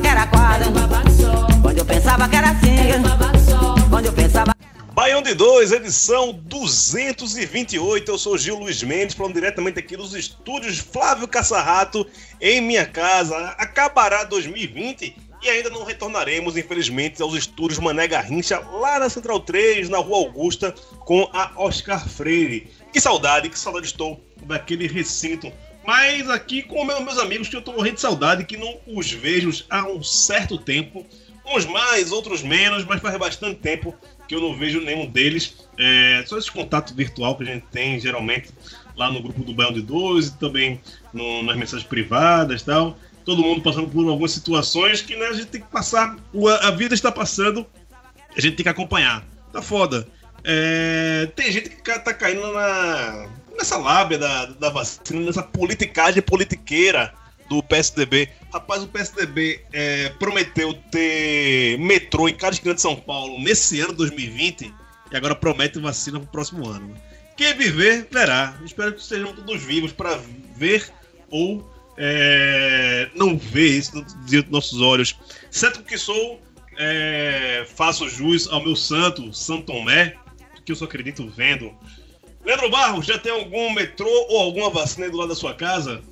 Que era quatro, quando eu pensava que era quando eu pensava Baião de 2, edição 228. Eu sou Gil Luiz Mendes, falando diretamente aqui dos estúdios Flávio Caçarrato, em minha casa. Acabará 2020 e ainda não retornaremos, infelizmente, aos estúdios Mané Garrincha, lá na Central 3, na Rua Augusta, com a Oscar Freire. Que saudade, que saudade estou daquele recinto. Mas aqui com meus meus amigos que eu tô morrendo de saudade, que não os vejo há um certo tempo. Uns mais, outros menos, mas faz bastante tempo que eu não vejo nenhum deles. É, só esse contato virtual que a gente tem geralmente lá no grupo do Baião de Dois e também no- nas mensagens privadas tal. Todo mundo passando por algumas situações que né, a gente tem que passar. A vida está passando, a gente tem que acompanhar. Tá foda. É, tem gente que tá caindo na, nessa lábia da, da vacina, nessa politicagem politiqueira do PSDB. Rapaz, o PSDB é, prometeu ter metrô em cada esquina de São Paulo nesse ano 2020 e agora promete vacina pro próximo ano. Quem viver, verá. Espero que sejam todos vivos para ver ou é, não ver isso diante dos nossos olhos. Certo que sou, é, faço jus ao meu santo, Santo Tomé, que eu só acredito vendo. Leandro Barros, já tem algum metrô ou alguma vacina aí do lado da sua casa?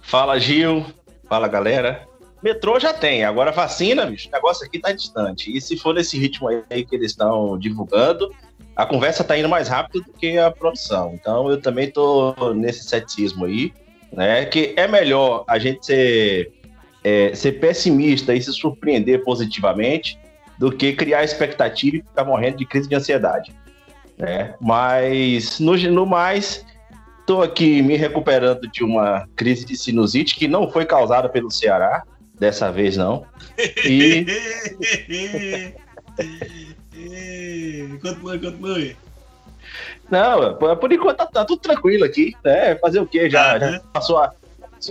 Fala, Gil. Fala, galera. Metrô já tem, agora vacina, bicho, o negócio aqui tá distante. E se for nesse ritmo aí que eles estão divulgando, a conversa tá indo mais rápido do que a produção. Então eu também tô nesse ceticismo aí, né? Que é melhor a gente ser, é, ser pessimista e se surpreender positivamente do que criar expectativa e ficar morrendo de crise de ansiedade. Né? Mas, no, no mais, Estou aqui me recuperando de uma crise de sinusite que não foi causada pelo Ceará, dessa vez não. E Continue, continue. não, por enquanto tá, tá tudo tranquilo aqui, né? Fazer o quê? Já, Ah, já né? passou, a,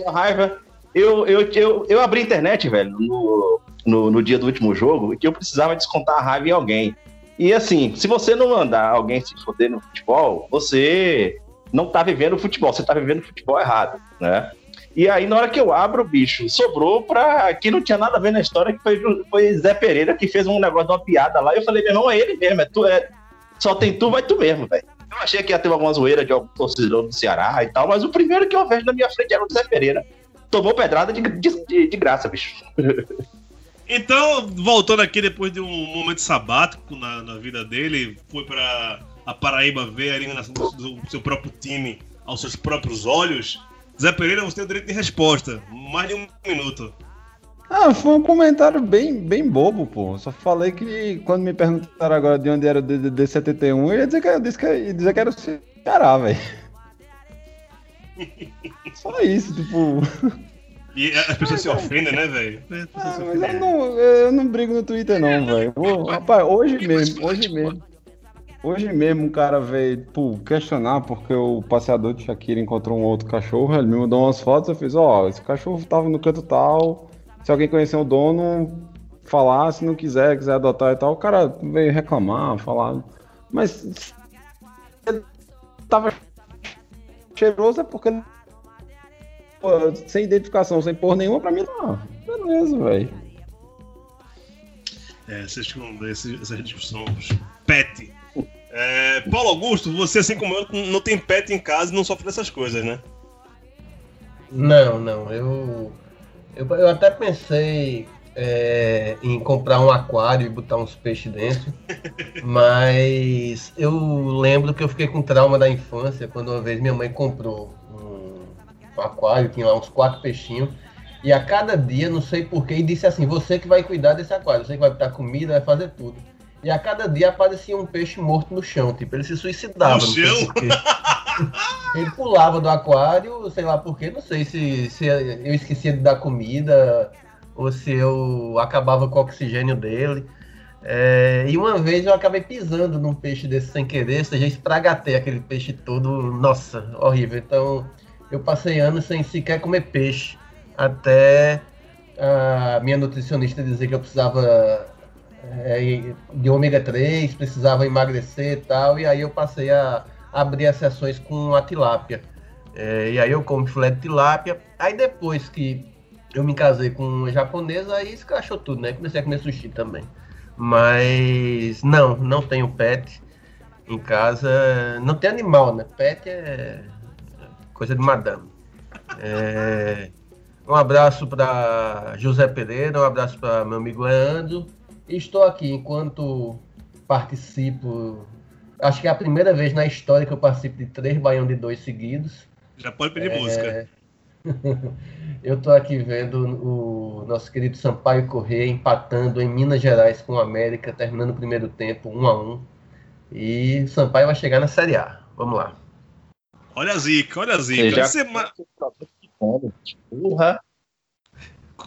a raiva. Eu, eu, eu, eu abri a internet, velho, no, no, no dia do último jogo, que eu precisava descontar a raiva em alguém. E assim, se você não mandar alguém se foder no futebol, você não tá vivendo o futebol, você tá vivendo o futebol errado, né? E aí, na hora que eu abro, bicho, sobrou pra quem não tinha nada a ver na história, que foi, foi Zé Pereira que fez um negócio de uma piada lá. Eu falei, meu irmão, é ele mesmo, é tu, é, só tem tu, vai tu mesmo, velho. Eu achei que ia ter alguma zoeira de algum torcedor do Ceará e tal, mas o primeiro que eu vejo na minha frente era o Zé Pereira. Tomou pedrada de, de- de graça, bicho. Então, voltando aqui depois de um momento sabático na, na vida dele, foi para a Paraíba ver a eliminação do, do seu próprio time aos seus próprios olhos. Zé Pereira, você tem o direito de resposta. Mais de um minuto. Ah, foi um comentário bem, bem bobo, pô. Só falei que quando me perguntaram agora de onde era o DDD 71, eu ia dizer que, eu disse que, ia dizer que era o Ceará, velho. Só isso, tipo. E as pessoas se ofendem, né, velho? Ah, mas eu não, eu não brigo no Twitter, não, velho. Rapaz, hoje mesmo, hoje mesmo. Hoje mesmo um cara veio pô, questionar porque o passeador de Shakira encontrou um outro cachorro, ele me mandou umas fotos, eu fiz, ó, esse cachorro tava no canto tal, se alguém conhecer o dono, falar, se não quiser, quiser adotar e tal, o cara veio reclamar, falar, mas ele tava cheiroso é porque ele pô, sem identificação, sem porra nenhuma, pra mim tá, beleza, velho. É, essas, essas, essas discussões. Pet. É, Paulo Augusto, você, assim como eu, não tem pet em casa e não sofre dessas coisas, né? Não, não, eu, eu. Eu até pensei é, em comprar um aquário e botar uns peixes dentro. Mas eu lembro que eu fiquei com trauma da infância quando uma vez minha mãe comprou aquário, tinha lá uns quatro peixinhos. E a cada dia, não sei porquê, e disse assim: Você que vai cuidar desse aquário, você que vai botar comida, vai fazer tudo. E a cada dia aparecia um peixe morto no chão, tipo, ele se suicidava. No chão? Ele pulava do aquário, sei lá porquê, não sei se, se eu esquecia de dar comida ou se eu acabava com o oxigênio dele. É, e uma vez eu acabei pisando num peixe desse sem querer, ou seja, espragatei aquele peixe todo, nossa, horrível. Então eu passei anos sem sequer comer peixe, até a minha nutricionista dizer que eu precisava é, de ômega 3, precisava emagrecer e tal, e aí eu passei a abrir as sessões com a tilápia. É, e aí eu como filé de tilápia. Aí depois que eu me casei com uma japonesa, aí escrachou tudo, né? Comecei a comer sushi também. Mas não, não tenho pet em casa. Não tem animal, né? Pet é coisa de madame. É, um abraço para José Pereira, um abraço para meu amigo Leandro. E estou aqui enquanto participo. Acho que é a primeira vez na história que eu participo de três Baião de dois seguidos. Já pode pedir É, música. Eu tô aqui vendo o nosso querido Sampaio Corrêa empatando em Minas Gerais com o América, terminando o primeiro tempo 1 a 1 E Sampaio vai chegar na Série A. Vamos lá. Olha a zica, olha a zica. já Sema- Porra,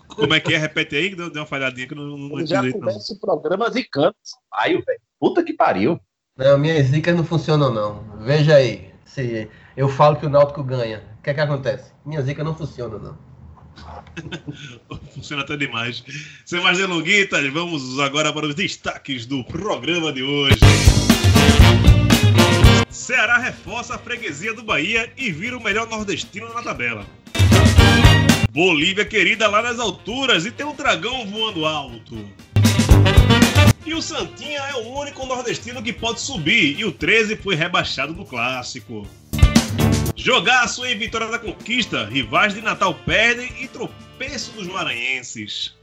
Como é que é? Repete aí, que deu, deu uma falhadinha que eu não, não já. Não. começa o programa zicando. Ai, velho. Puta que pariu. Não, minhas zicas não funcionam não. Veja aí, se eu falo que o Náutico ganha, o que é que acontece? Minha zica não funciona não. Funciona até demais. Sem mais delonguitas, vamos agora para os destaques do programa de hoje. Ceará reforça a freguesia do Bahia e vira o melhor nordestino na tabela. Bolívia querida lá nas alturas e tem um dragão voando alto. E o Santinha é o único nordestino que pode subir e o 13 foi rebaixado do clássico. Jogaço em Vitória da Conquista, rivais de Natal perdem e tropeço dos maranhenses.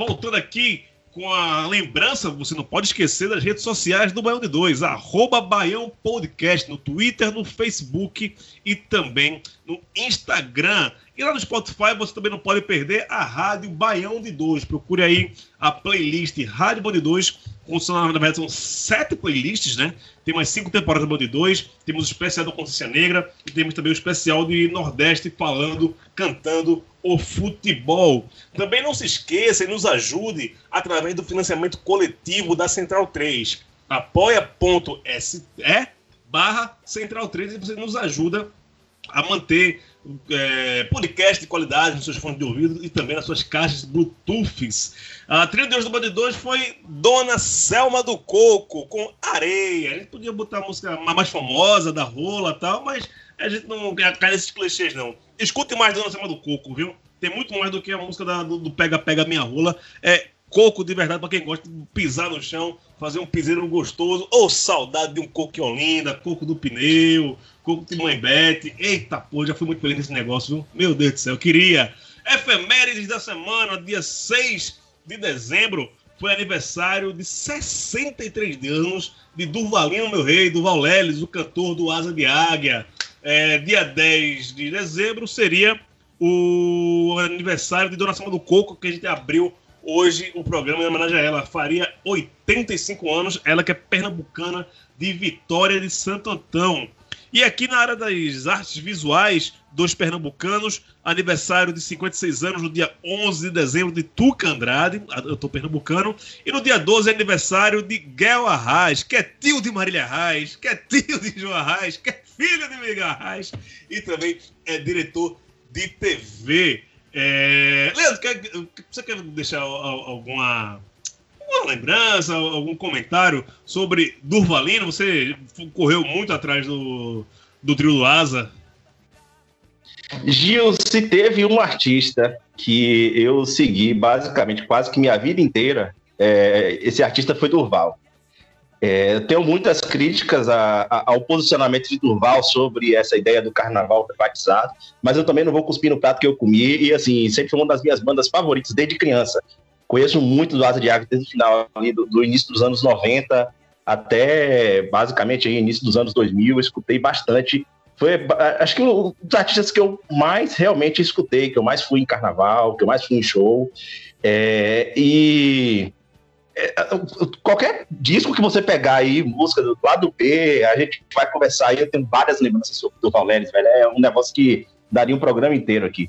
Voltando aqui com a lembrança, você não pode esquecer das redes sociais do Baião de Dois, arroba Baião Podcast, no Twitter, no Facebook e também no Instagram. E lá no Spotify você também não pode perder a Rádio Baião de Dois. Procure aí a playlist Rádio Baião de Dois, com, são, na verdade são sete playlists, né? Tem mais cinco temporadas do de Dois, temos o especial da Consciência Negra e temos também o especial de Nordeste falando, cantando o futebol. Também não se esqueça e nos ajude através do financiamento coletivo da Central 3. apoia.se barra Central 3 e você nos ajuda a manter é, podcast de qualidade nos seus fones de ouvido e também nas suas caixas Bluetooths. A trilha de hoje do Band 2 foi Dona Selma do Coco, com Areia. A gente podia botar a música mais famosa, da rola tal, mas a gente não cai nesses clichês, não. Escute mais Dona Selma do Coco, viu? Tem muito mais do que a música da- do Pega Pega Minha Rola. É coco de verdade para quem gosta de pisar no chão, fazer um piseiro gostoso, ou saudade de um coco de Olinda, coco do pneu, coco de mãe Bete. Eita, pô, já fui muito feliz nesse negócio, viu? Meu Deus do céu, eu queria. Efemérides da semana, dia 6 de dezembro, foi aniversário de 63 anos de Durvalino, meu rei, Durval Leles, o cantor do Asa de Águia. É, dia 10 de dezembro seria o aniversário de Dona do Coco, que a gente abriu hoje o programa em homenagem a ela. Faria 85 anos, ela que é pernambucana de Vitória de Santo Antão. E aqui na área das artes visuais dos pernambucanos, aniversário de 56 anos, no dia 11 de dezembro, de Tuca Andrade, eu tô pernambucano, e no dia 12 é aniversário de Guel Arraes, que é tio de Marília Arraes, que é tio de João Arraes, que é filho de Miguel Arraes, e também é diretor de TV. É... Leandro, quer- você quer deixar al- al- alguma uma lembrança, algum comentário sobre Durvalino? Você correu muito atrás do, do trio do Asa. Gil, se teve um artista que eu segui basicamente quase que minha vida inteira, é, esse artista foi Durval. É, eu tenho muitas críticas a, a, ao posicionamento de Durval sobre essa ideia do carnaval privatizado, mas eu também não vou cuspir no prato que eu comi, e assim, sempre foi uma das minhas bandas favoritas desde criança. Conheço muito do Asa de Água desde o final, ali, do, do, início dos anos 90 até basicamente aí, início dos anos 2000, eu escutei bastante. Foi, acho que um dos artistas que eu mais realmente escutei, que eu mais fui em carnaval, que eu mais fui em show. É, e é, qualquer disco que você pegar aí, música do lado B, a gente vai conversar aí, eu tenho várias lembranças sobre o Valério, velho, é um negócio que daria um programa inteiro aqui.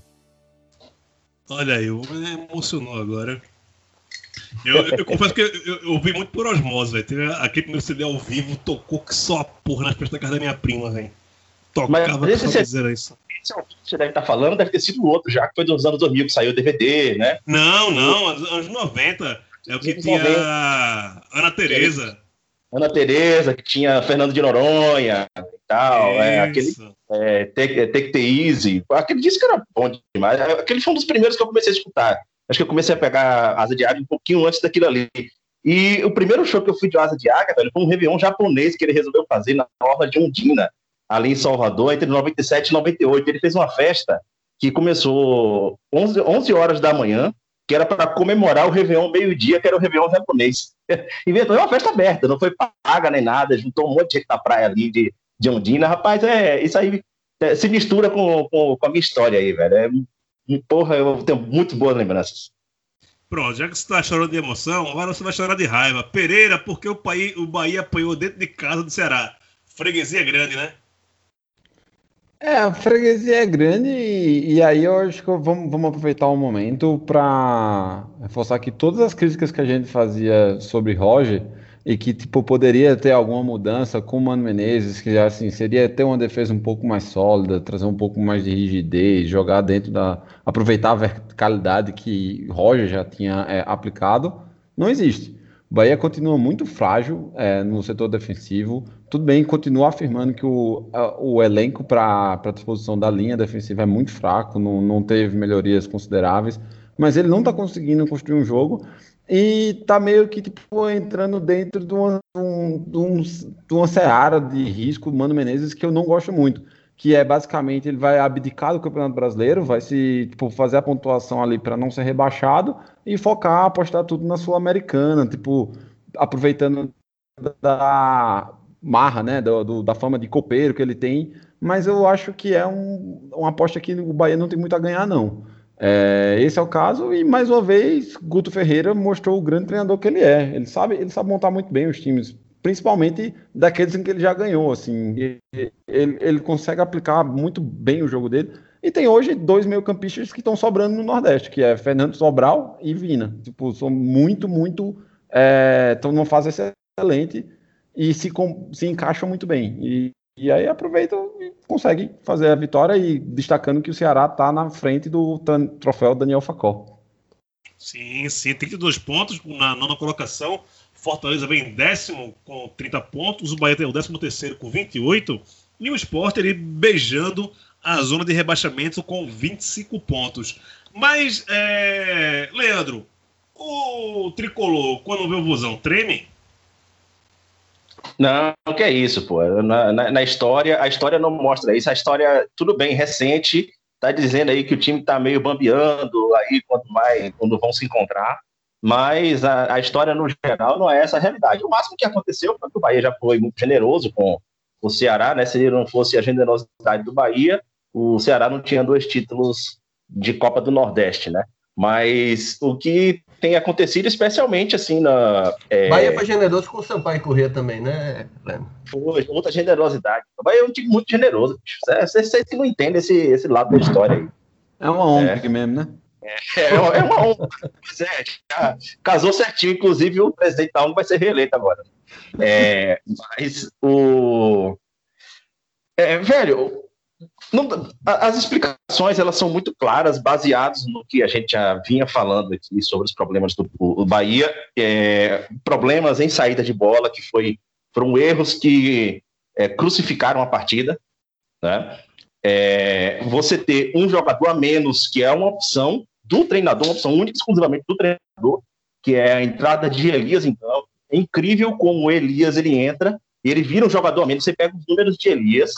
Olha aí, me emocionou agora. Eu, eu, confesso que eu, ouvi muito por osmose, velho. Aquele primeiro CD ao vivo, tocou que só a porra nas festas da casa da minha prima, velho. Tocava Mas esse, esse, isso. Esse é o você deve estar falando, deve ter sido outro, já que foi dos anos 2000 que saiu o DVD, né? Não, não, anos 90. É o que tinha 90. Ana Tereza. Ana Tereza, que tinha Fernando de Noronha e tal. É, aquele é, Take, Take the Easy. Aquele disco era bom demais. Aquele foi um dos primeiros que eu comecei a escutar. Acho que eu comecei a pegar Asa de Águia um pouquinho antes daquilo ali. E o primeiro show que eu fui de Asa de Águia, velho, foi um Réveillon japonês que ele resolveu fazer na Orla de Undina, ali em Salvador, entre 97 e 98. Ele fez uma festa que começou 11, 11 horas da manhã, que era para comemorar o Réveillon meio-dia, que era o Réveillon japonês. Inventou uma festa aberta, não foi paga nem nada, juntou um monte de gente na praia ali de, de Ondina. Rapaz, é, isso aí é, se mistura com, com, com, a minha história aí, velho. É e, porra, eu tenho muito boas lembranças. Pronto, já que você está chorando de emoção, agora você vai chorar de raiva. Pereira, porque o, pai, o Bahia apanhou dentro de casa do Ceará. Freguesia grande, né? É, a freguesia é grande e, e aí eu acho que vamos, vamos aproveitar o momento para reforçar que todas as críticas que a gente fazia sobre Roger e que tipo poderia ter alguma mudança com o Mano Menezes, que assim seria ter uma defesa um pouco mais sólida, trazer um pouco mais de rigidez, jogar dentro da aproveitar a verticalidade que Roger já tinha é, aplicado, não existe. O Bahia continua muito frágil é, no setor defensivo. Tudo bem, continua afirmando que o, o elenco para a disposição da linha defensiva é muito fraco, não, não teve melhorias consideráveis, mas ele não está conseguindo construir um jogo e tá meio que tipo, entrando dentro de uma, um, de, um, de uma seara de risco, Mano Menezes, que eu não gosto muito. Que é basicamente ele vai abdicar do Campeonato Brasileiro, vai se tipo, fazer a pontuação ali para não ser rebaixado e focar, apostar tudo na Sul-Americana, tipo, aproveitando da marra, né, do, do, da fama de copeiro que ele tem. Mas eu acho que é um, uma aposta que o Bahia não tem muito a ganhar, não. É, esse é o caso, e mais uma vez, Guto Ferreira mostrou o grande treinador que ele é. Ele sabe, ele sabe montar muito bem os times, principalmente daqueles em que ele já ganhou. Assim, ele, ele consegue aplicar muito bem o jogo dele. E tem hoje dois meio-campistas que estão sobrando no Nordeste, que é Fernando Sobral e Vina. Tipo, são muito, muito. Estão é, numa fase excelente e se, se encaixam muito bem. E, e aí aproveita e consegue fazer a vitória e destacando que o Ceará está na frente do troféu Daniel Facó. Sim, sim, 32 pontos na nona colocação. Fortaleza vem em décimo com 30 pontos, o Bahia tem o décimo terceiro com 28 e o Sport ele beijando a zona de rebaixamento com 25 pontos. Mas, é... Leandro, o tricolor, quando vê o Vozão, treme? Não, o que é isso, pô. Na, na, na, história, a história não mostra isso. A história, tudo bem, recente, tá dizendo aí que o time tá meio bambeando aí quando, vai, quando vão se encontrar. Mas a, a, história, no geral, não é essa a realidade. O máximo que aconteceu foi que o Bahia já foi muito generoso com o Ceará, né? Se não fosse a generosidade do Bahia, o Ceará não tinha dois títulos de Copa do Nordeste, né? Mas o que tem acontecido, especialmente assim na. É... Bahia foi generoso com o Sampaio Corrêa também, né? Foi, muita generosidade. O Bahia é um time muito generoso. Vocês que não entendem esse, esse lado da história aí. É uma ONG é. mesmo, né? É, é, é uma ONG. é, casou certinho, inclusive o presidente da ONG vai ser reeleito agora. É, mas o. É, velho, não, as explicações elas são muito claras, baseadas no que a gente já vinha falando aqui sobre os problemas do, do Bahia, é, problemas em saída de bola que foi, foram erros que é, crucificaram a partida, né? É, você ter um jogador a menos, que é uma opção do treinador, uma opção única exclusivamente do treinador, que é a entrada de Elias em campo. É incrível como o Elias ele entra ele vira um jogador a menos. Você pega os números de Elias,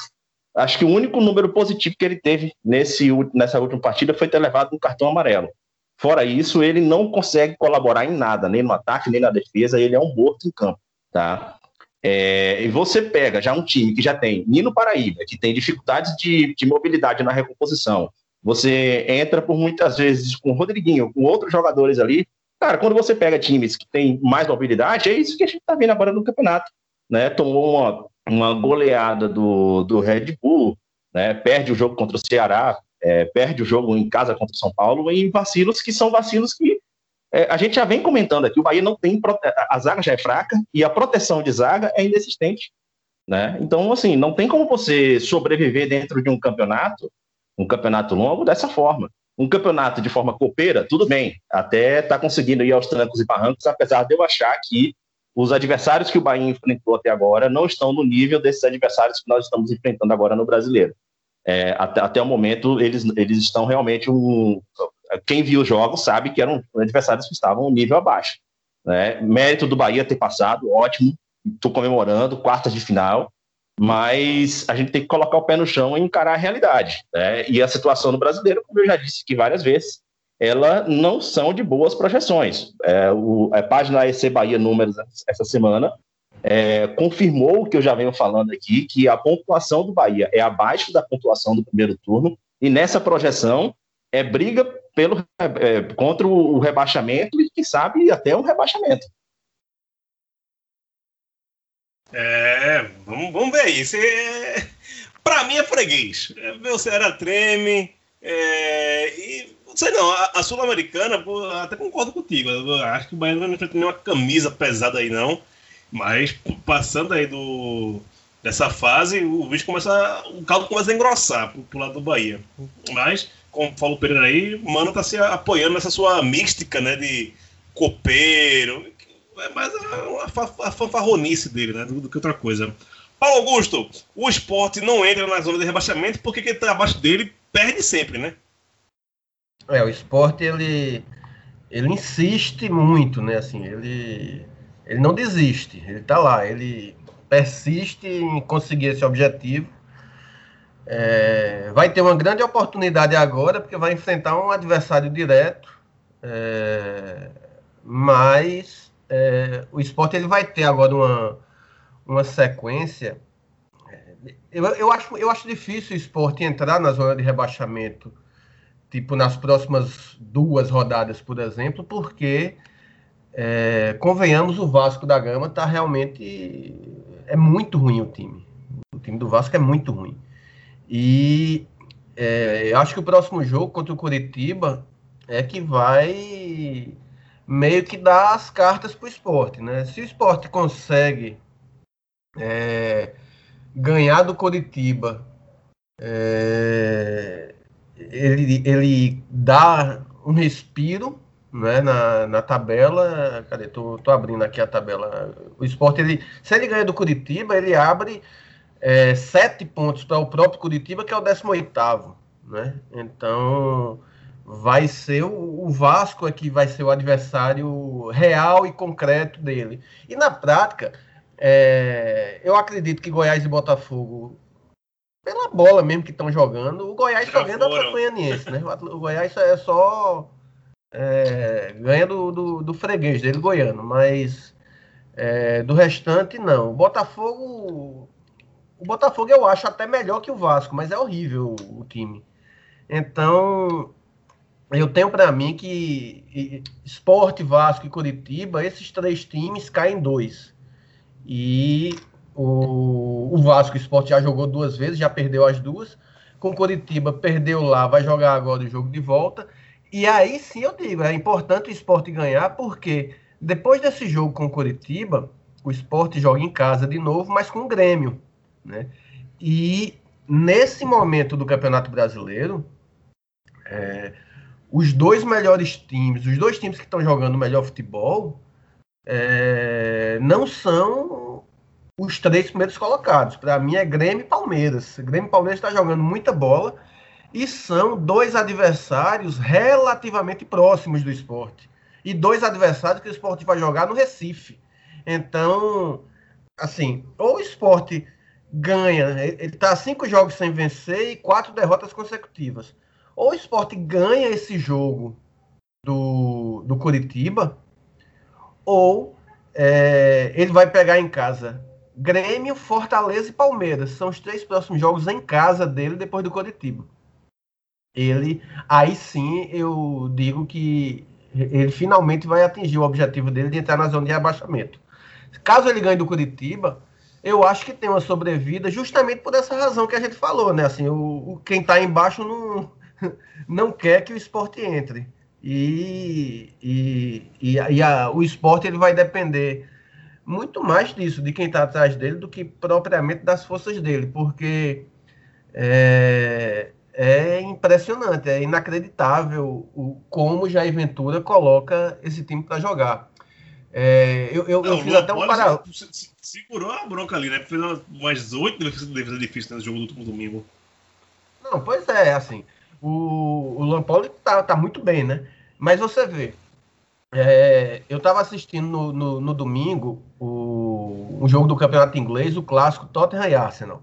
acho que o único número positivo que ele teve nesse, nessa última partida foi ter levado um cartão amarelo. Fora isso, ele não consegue colaborar em nada, nem no ataque, nem na defesa, ele é um morto em campo, tá? É, e você pega já um time que já tem Nino Paraíba, que tem dificuldades de, de mobilidade na recomposição, você entra por muitas vezes com o Rodriguinho, com outros jogadores ali, cara, quando você pega times que têm mais mobilidade, é isso que a gente tá vendo agora no campeonato, né? Tomou uma, uma goleada do, do Red Bull, né? Perde o jogo contra o Ceará, é, perde o jogo em casa contra o São Paulo em vacilos que são vacilos que é, a gente já vem comentando aqui, o Bahia não tem a zaga já é fraca e a proteção de zaga é inexistente, né? Então assim, não tem como você sobreviver dentro de um campeonato, um campeonato longo dessa forma. Um campeonato de forma copeira, tudo bem, até está conseguindo ir aos trancos e barrancos, apesar de eu achar que os adversários que o Bahia enfrentou até agora não estão no nível desses adversários que nós estamos enfrentando agora no Brasileiro é, até, até o momento, eles, eles estão realmente um. Quem viu os jogos sabe que eram adversários que estavam um nível abaixo. Né? Mérito do Bahia ter passado, ótimo, estou comemorando, quartas de final, mas a gente tem que colocar o pé no chão e encarar a realidade. Né? E a situação no brasileiro, como eu já disse aqui várias vezes, ela não são de boas projeções. É, o, a página EC Bahia Números essa semana é, confirmou o que eu já venho falando aqui, que a pontuação do Bahia é abaixo da pontuação do primeiro turno, e nessa projeção é briga pelo, é, contra o rebaixamento e, quem sabe, até um rebaixamento. É, vamos, vamos ver aí. Você, pra mim é freguês. É, meu Ceará treme. É, e não sei não, a, Sul-Americana, até concordo contigo. Acho que o Bahia não vai enfrentar nenhuma camisa pesada aí, não. Mas passando aí do, dessa fase, o bicho começa. O caldo começa a engrossar pro, pro lado do Bahia. Mas, como falou o Pereira aí, o Mano tá se apoiando nessa sua mística, né? De copeiro. É mais a, a, a fanfarronice dele, né? Do, do, que outra coisa. Paulo Augusto, o esporte não entra na zona de rebaixamento porque quem tá abaixo dele perde sempre, né? É, o esporte ele, ele insiste muito, né? Assim, ele ele não desiste, ele está lá, ele persiste em conseguir esse objetivo. É, vai ter uma grande oportunidade agora, porque vai enfrentar um adversário direto, é, mas é, o esporte ele vai ter agora uma, uma sequência. Eu, eu, acho, eu acho difícil o esporte entrar na zona de rebaixamento, tipo nas próximas duas rodadas, por exemplo, porque é, convenhamos, o Vasco da Gama está realmente. É muito ruim o time. O time do Vasco é muito ruim. E é, eu acho que o próximo jogo contra o Curitiba é que vai meio que dar as cartas para o esporte. Né? Se o esporte consegue é, ganhar do Curitiba, é, ele, ele dá um respiro né, na, na tabela. Cadê? Tô, tô abrindo aqui a tabela. O esporte, ele, se ele ganha do Curitiba, ele abre é, sete pontos para o próprio Curitiba, que é o 18. Né? Então, vai ser o, o Vasco é que vai ser o adversário real e concreto dele. E na prática, é, eu acredito que Goiás e Botafogo pela bola mesmo que estão jogando, o Goiás vendo o Atlético Goianiense, né? O Goiás é só é, ganha do, do, do, freguês dele, goiano, mas é, do restante, não. O Botafogo. O Botafogo eu acho até melhor que o Vasco, mas é horrível o, o time. Então, eu tenho para mim que Esporte, Vasco e Curitiba, esses três times caem dois. E o, o Vasco, o Esporte já jogou duas vezes, já perdeu as duas. Com Curitiba, perdeu lá, vai jogar agora o jogo de volta. E aí sim eu digo, é importante o esporte ganhar, porque depois desse jogo com o Curitiba, o esporte joga em casa de novo, mas com o Grêmio. Né? E nesse momento do Campeonato Brasileiro, é, os dois melhores times, os dois times que estão jogando o melhor futebol, é, não são os três primeiros colocados. Para mim é Grêmio e Palmeiras. Grêmio e Palmeiras está jogando muita bola E são dois adversários relativamente próximos do esporte. E dois adversários que o esporte vai jogar no Recife. Então, assim, ou o esporte ganha, ele está cinco jogos sem vencer e quatro derrotas consecutivas. Ou o esporte ganha esse jogo do, do Curitiba, ou é, ele vai pegar em casa Grêmio, Fortaleza e Palmeiras. São os três próximos jogos em casa dele depois do Curitiba. Ele, aí sim, eu digo que ele finalmente vai atingir o objetivo dele de entrar na zona de abaixamento. Caso ele ganhe do Curitiba, eu acho que tem uma sobrevida justamente por essa razão que a gente falou, né? Assim, o, o quem está embaixo não, não quer que o esporte entre. E, e, e, e a, o esporte ele vai depender muito mais disso, de quem está atrás dele, do que propriamente das forças dele, porque é, é impressionante, é inacreditável o, como Jair Ventura coloca esse time para jogar. É, eu, eu, eu fiz até um paralelo. Segurou a bronca ali, né? Fez umas oito defesas difíceis nesse jogo do último domingo. Não, pois é, assim. O, o Lampoli tá, tá muito bem, né? Mas você vê, é, eu estava assistindo no, no, no, domingo o, um jogo do campeonato inglês, o clássico Tottenham e Arsenal.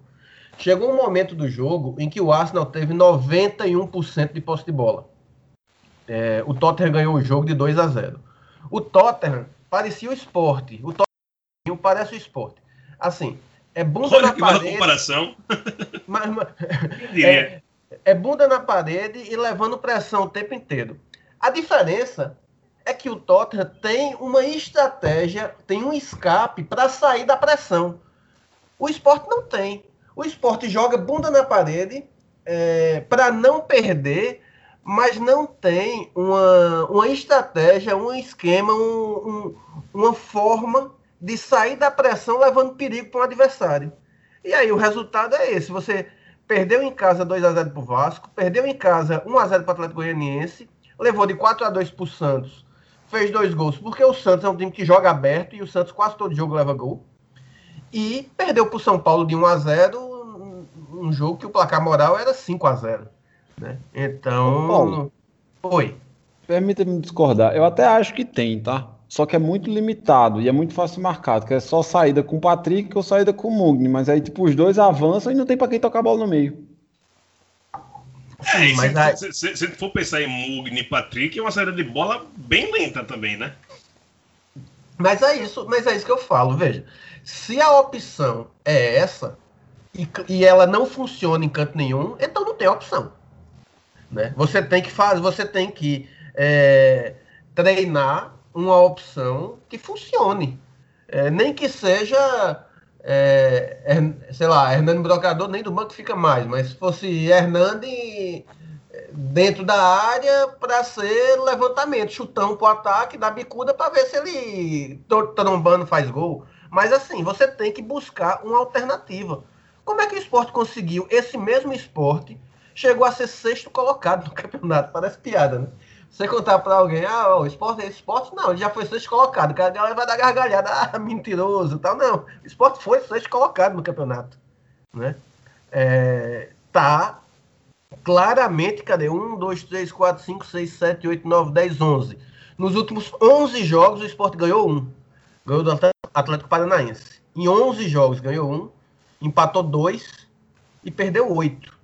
Chegou um momento do jogo em que o Arsenal teve 91% de posse de bola. É, o Tottenham ganhou o jogo de 2 a 0. O Tottenham parecia o esporte. O Tottenham parece o esporte. Assim, é bunda Olha na que parede. comparação. Mas, mas é, é bunda na parede e levando pressão o tempo inteiro. A diferença é que o Tottenham tem uma estratégia, tem um escape para sair da pressão. O esporte não tem. O esporte joga bunda na parede é, para não perder, mas não tem uma, uma estratégia, um esquema, um, um, uma forma de sair da pressão levando perigo para o adversário. E aí o resultado é esse: você perdeu em casa 2 a 0 para o Vasco, perdeu em casa 1 a 0 para o Atlético Goianiense, levou de 4 a 2 para o Santos fez dois gols, porque o Santos é um time que joga aberto e o Santos quase todo jogo leva gol. E perdeu para o São Paulo de 1 a 0 um jogo que o placar moral era 5 a 0 né? Então. Paulo, Oi. Permita-me discordar. Eu até acho que tem, tá? Só que é muito limitado e é muito fácil marcado, que é só saída com o Patrick ou saída com o Mugni. Mas aí, tipo, os dois avançam e não tem para quem tocar a bola no meio. É, mas se, aí... se, se, se, for pensar em Mugni e Patrick, é uma saída de bola bem lenta também, né? Mas é isso, mas é isso que eu falo, veja. Se a opção é essa e, e ela não funciona em canto nenhum, então não tem opção. Né? Você tem que fazer, você tem que é, treinar uma opção que funcione. É, nem que seja é, é, sei lá, Hernani Brocador nem do banco fica mais, mas se fosse Hernani dentro da área para ser levantamento, chutão pro ataque, da bicuda para ver se ele trombando faz gol. Mas assim, você tem que buscar uma alternativa. Como é que o esporte conseguiu? Esse mesmo esporte chegou a ser sexto colocado no campeonato. Parece piada, né? Você contar para alguém, ah, o esporte é esporte, não, ele já foi sexto colocado. A galera vai dar gargalhada, ah, mentiroso tal. Não, o esporte foi sexto colocado no campeonato. Né? É, tá claramente, cadê? 1, 2, 3, 4, 5, 6, 7, 8, 9, 10, 11. Nos últimos 11 jogos, o esporte ganhou um. Ganhou do Atlético Paranaense. Em 11 jogos, ganhou um, empatou dois e perdeu oito.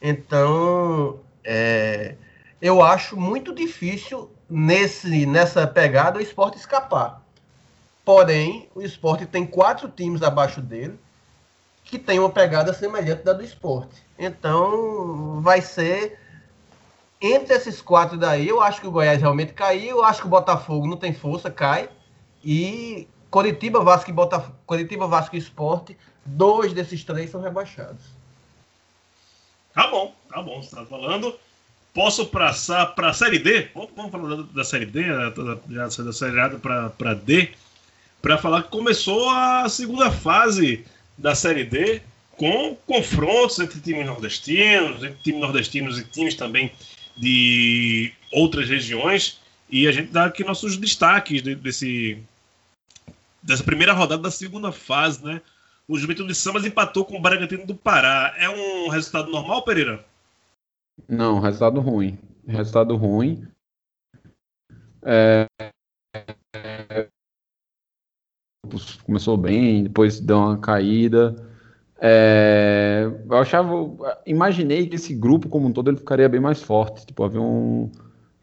Então, é, eu acho muito difícil nesse, nessa pegada o esporte escapar. Porém, o esporte tem quatro times abaixo dele que tem uma pegada semelhante da do esporte. Então, vai ser. Entre esses quatro daí, eu acho que o Goiás realmente caiu, eu acho que o Botafogo não tem força, cai. E Coritiba, Vasco e Botafogo, Coritiba, Vasco e Esporte, dois desses três são rebaixados. Tá bom, tá bom, você tá falando. Posso passar para a Série D? Vamos falar da, da Série D, da, da, da Série A para D, para falar que começou a segunda fase da Série D com confrontos entre times nordestinos, entre times nordestinos e times também de outras regiões. E a gente dá aqui nossos destaques desse, dessa primeira rodada da segunda fase, né? O Juventude de Samas empatou com o Bragantino do Pará. É um resultado normal, Pereira? Não, resultado ruim. Resultado ruim. É, começou bem, depois deu uma caída. É, eu achava, imaginei que esse grupo como um todo ele ficaria bem mais forte. Tipo, havia um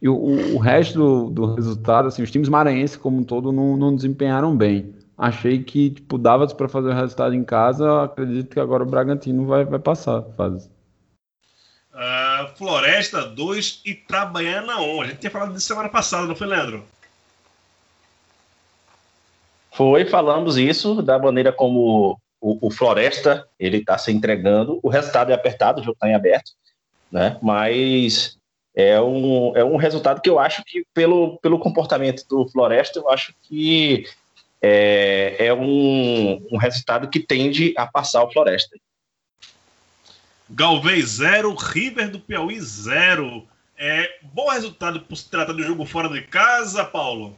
e o, o resto do, do, resultado, assim, os times maranhenses como um todo não, não desempenharam bem. Achei que tipo dava para fazer o resultado em casa. Acredito que agora o Bragantino vai, vai passar a fase. Uh, Floresta 2 e Itabaiana 1. A gente tinha falado disso semana passada, não foi, Leandro? Foi, falamos isso da maneira como o, o Floresta ele está se entregando. O resultado é apertado, o jogo está em aberto, né? Mas é um, é um resultado que eu acho que, pelo, pelo comportamento do Floresta, eu acho que é, é um, um resultado que tende a passar o Floresta. Galvez 0, River do Piauí 0. É, bom resultado por se tratar um jogo fora de casa, Paulo?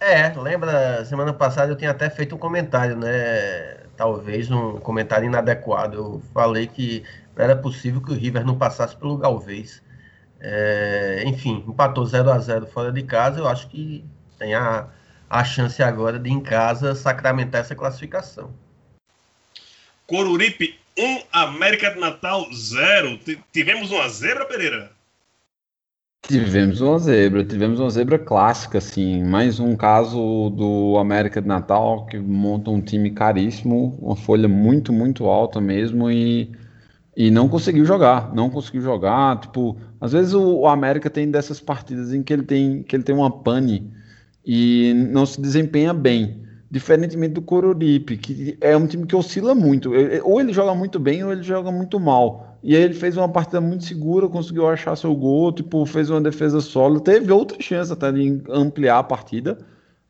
É, lembra, semana passada eu tinha até feito um comentário, né? Talvez um comentário inadequado. Eu falei que não era possível que o River não passasse pelo Galvez. É, enfim, empatou 0 a 0 fora de casa. Eu acho que tem a, a chance agora de em casa sacramentar essa classificação. Coruripe 1, América de Natal 0. Tivemos uma zebra, Pereira? Tivemos uma zebra, tivemos uma zebra clássica, assim. Mais um caso do América de Natal, que monta um time caríssimo, uma folha muito, muito alta mesmo, e, e não conseguiu jogar. Não conseguiu jogar. Tipo, às vezes o, o América tem dessas partidas em que ele tem, que ele tem uma pane e não se desempenha bem. Diferentemente do Coruripe, que é um time que oscila muito. Ou ele joga muito bem ou ele joga muito mal. E aí ele fez uma partida muito segura, conseguiu achar seu gol, tipo, fez uma defesa sólida, teve outra chance até de ampliar a partida.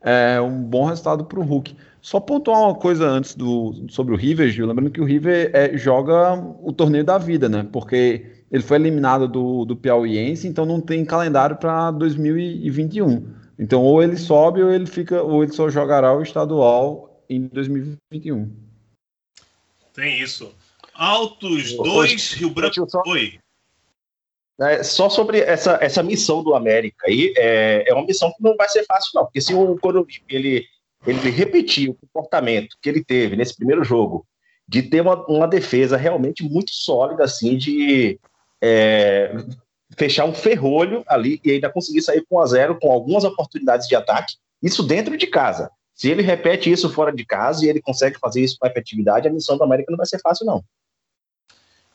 É um bom resultado para o Hulk. Só pontuar uma coisa antes do, sobre o River, Gil, lembrando que o River é, joga o torneio da vida, né? Porque ele foi eliminado do, do Piauiense, então não tem calendário para 2021. Então, ou ele sobe ou ele fica, ou ele só jogará o estadual em 2021. Tem isso. Altos 2, Rio Branco. Só... Oi. É, só sobre essa, essa missão do América aí, é, é uma missão que não vai ser fácil, não, porque se o Coruripe ele, ele repetir o comportamento que ele teve nesse primeiro jogo, de ter uma, uma defesa realmente muito sólida, assim, de é, fechar um ferrolho ali e ainda conseguir sair com a zero com algumas oportunidades de ataque, isso dentro de casa. Se ele repete isso fora de casa e ele consegue fazer isso com efetividade, a missão do América não vai ser fácil, não.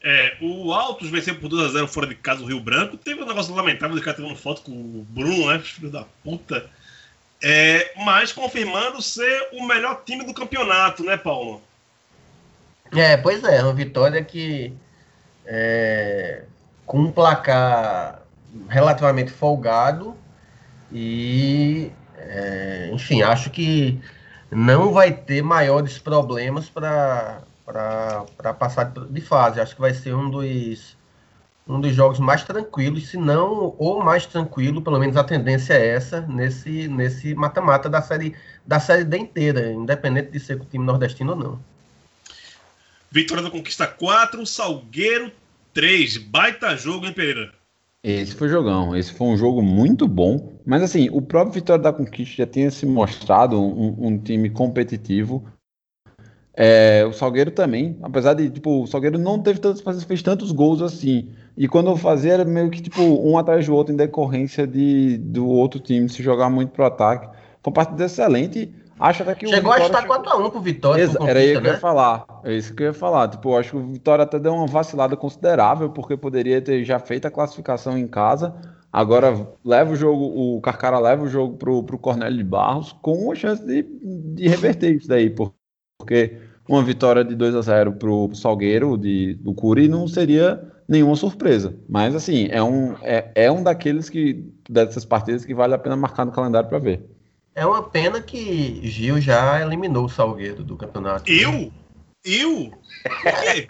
É, o Altos venceu por 2x0 fora de casa o Rio Branco. Teve um negócio lamentável de cara tirando foto com o Bruno, né? Filho da puta. É, mas confirmando ser o melhor time do campeonato, né, Paulo? É, pois é, uma vitória que é, com um placar relativamente folgado e, é, enfim, acho que não vai ter maiores problemas para passar de fase. Acho que vai ser um dos, um dos jogos mais tranquilos, se não o mais tranquilo, pelo menos a tendência é essa, nesse nesse mata-mata da série, da série D inteira, independente de ser com o time nordestino ou não. Vitória da Conquista 4, Salgueiro 3. Baita jogo, hein, Pereira? Esse foi jogão. Esse foi um jogo muito bom. Mas, assim, o próprio Vitória da Conquista já tinha se mostrado um, um time competitivo. É, o Salgueiro também, apesar de, tipo, o Salgueiro não teve tantos, fez tantos gols assim. E quando fazia era meio que, tipo, um atrás do outro em decorrência de, do outro time se jogar muito pro ataque. Foi uma partida excelente. Acho até que Chegou a estar 4x1 pro Vitória. Exa era isso que né? eu ia falar. É isso que eu ia falar. Tipo, acho que o Vitória até deu uma vacilada considerável, porque poderia ter já feito a classificação em casa. Agora leva o jogo, o Carcara leva o jogo pro, pro Cornélio de Barros com a chance de, de reverter isso daí, porque uma vitória de 2 a 0 pro, pro Salgueiro de, do Curi não seria nenhuma surpresa. Mas assim, é um, é, é um daqueles que dessas partidas que vale a pena marcar no calendário para ver. É uma pena que Gil já eliminou o Salgueiro do campeonato. Eu? Né? Eu? Por quê?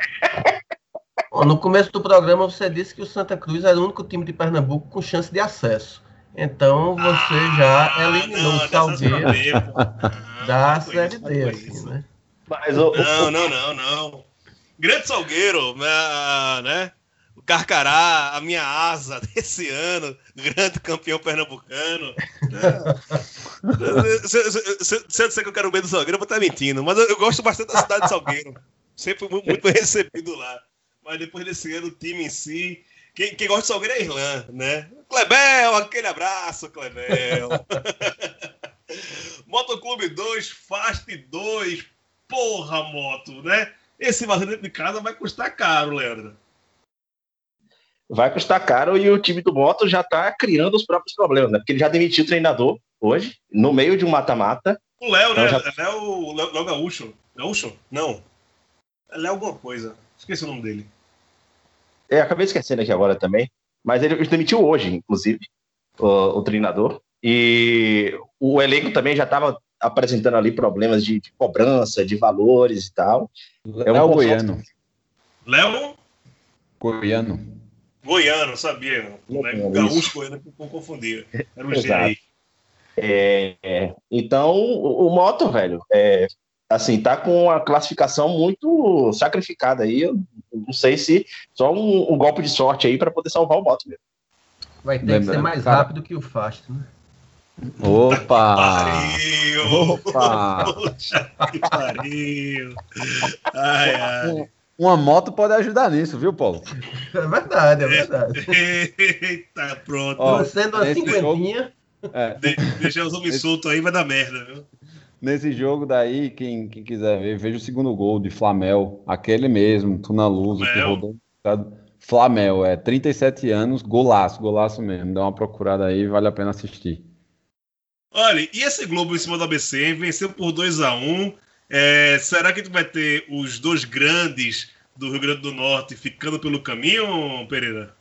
no começo do programa você disse que o Santa Cruz era o único time de Pernambuco com chance de acesso. Então você ah, já eliminou não, o Salgueiro da ah, Série D, assim, né? Mas, não, não, não, não. Grande Salgueiro, né? O Carcará, a minha asa desse ano, grande campeão pernambucano. Se, se, se, se eu disser que eu quero bem do Salgueiro, eu vou estar mentindo. Mas eu, eu gosto bastante da cidade de Salgueiro. Sempre muito, muito bem recebido lá. Mas depois desse ano, o time em si. Quem, quem gosta de Salgueiro é Irlã, né? Clebel, aquele abraço, Clebel. Motoclube 2, Fast 2. Porra, moto, né? Esse vazio dentro de casa vai custar caro, Leandro. Vai custar caro e o time do Moto já tá criando os próprios problemas, né? Porque ele já demitiu o treinador hoje, no meio de um mata-mata. O Léo, né? Então já- É Léo, Léo, Léo Gaúcho. Gaúcho? Não. É Léo alguma coisa. Esqueci o nome dele. É, acabei esquecendo aqui agora também. Mas ele demitiu hoje, inclusive, o, o treinador. E o elenco também já estava apresentando ali problemas de, de cobrança, de valores e tal. É, um o. Goiano. Léo Goiano. Goiano, sabia? Não, Né? Gaúcho isso. Goiano que confundia. Era o G aí. É, é. então, o, o Moto, velho, é, assim, tá com uma classificação muito sacrificada aí. Eu não sei se só um, um golpe de sorte aí para poder salvar o Moto mesmo. Vai ter que ser mais cara- rápido que o Fast, né? Opa! Pariu! Opa! Poxa, que pariu! Ai, ai. Uma moto pode ajudar nisso, viu, Paulo? É verdade, é verdade. Eita, pronto. Ó, Sendo a nesse cinquentinha, É, De- deixar os homens soltos aí vai dar merda, viu? nesse jogo daí, quem, quem quiser ver, veja o segundo gol de Flamel, aquele mesmo, Tuna Luz, que Flamel. rodou. Flamel, é 37 anos, golaço, golaço mesmo. Dá uma procurada aí, vale a pena assistir. Olha, e esse Globo em cima do ABC, hein? venceu por 2 a 1 É, será que a gente vai ter os dois grandes do Rio Grande do Norte ficando pelo caminho, Pereira?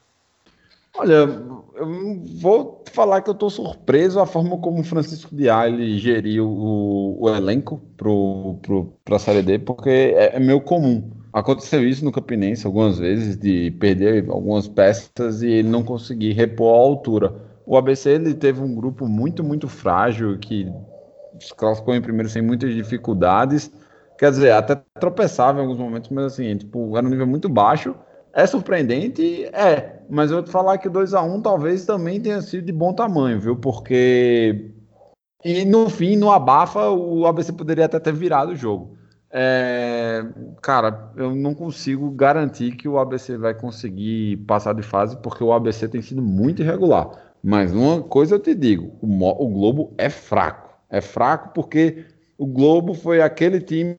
Olha, eu vou falar que eu tô surpreso a forma como o Francisco Diá ele geriu o, o elenco pro, pra Série D, porque é, é meio comum. Aconteceu isso no Campinense algumas vezes, de perder algumas peças e ele não conseguir repor a altura. O ABC ele teve um grupo muito, muito frágil, que se classificou em primeiro sem muitas dificuldades. Quer dizer, até tropeçava em alguns momentos, mas assim, tipo, era um nível muito baixo. É surpreendente? É, mas eu vou te falar que o 2x1 talvez também tenha sido de bom tamanho, viu? Porque. E no fim, no abafa, o ABC poderia até ter virado o jogo. É, Cara, eu não consigo garantir que o ABC vai conseguir passar de fase, porque o ABC tem sido muito irregular. Mas uma coisa eu te digo: o, Mo- o Globo é fraco. É fraco porque o Globo foi aquele time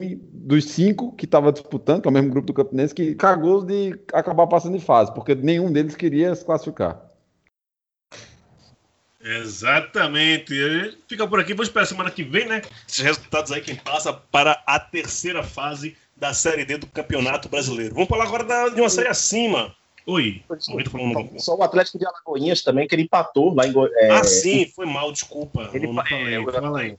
dos cinco que estava disputando, que é o mesmo grupo do Campinense, que cagou de acabar passando de fase, porque nenhum deles queria se classificar. Exatamente. Fica por aqui, vamos esperar semana que vem, né? Esses resultados aí, quem passa para a terceira fase da Série D do Campeonato Brasileiro. Vamos falar agora de uma série acima. Oi. Só o Atlético de Alagoinhas também, que ele empatou lá em, Go- é, Ah, sim, foi mal, desculpa. Ele não, não fa- falei. é, Fala aí.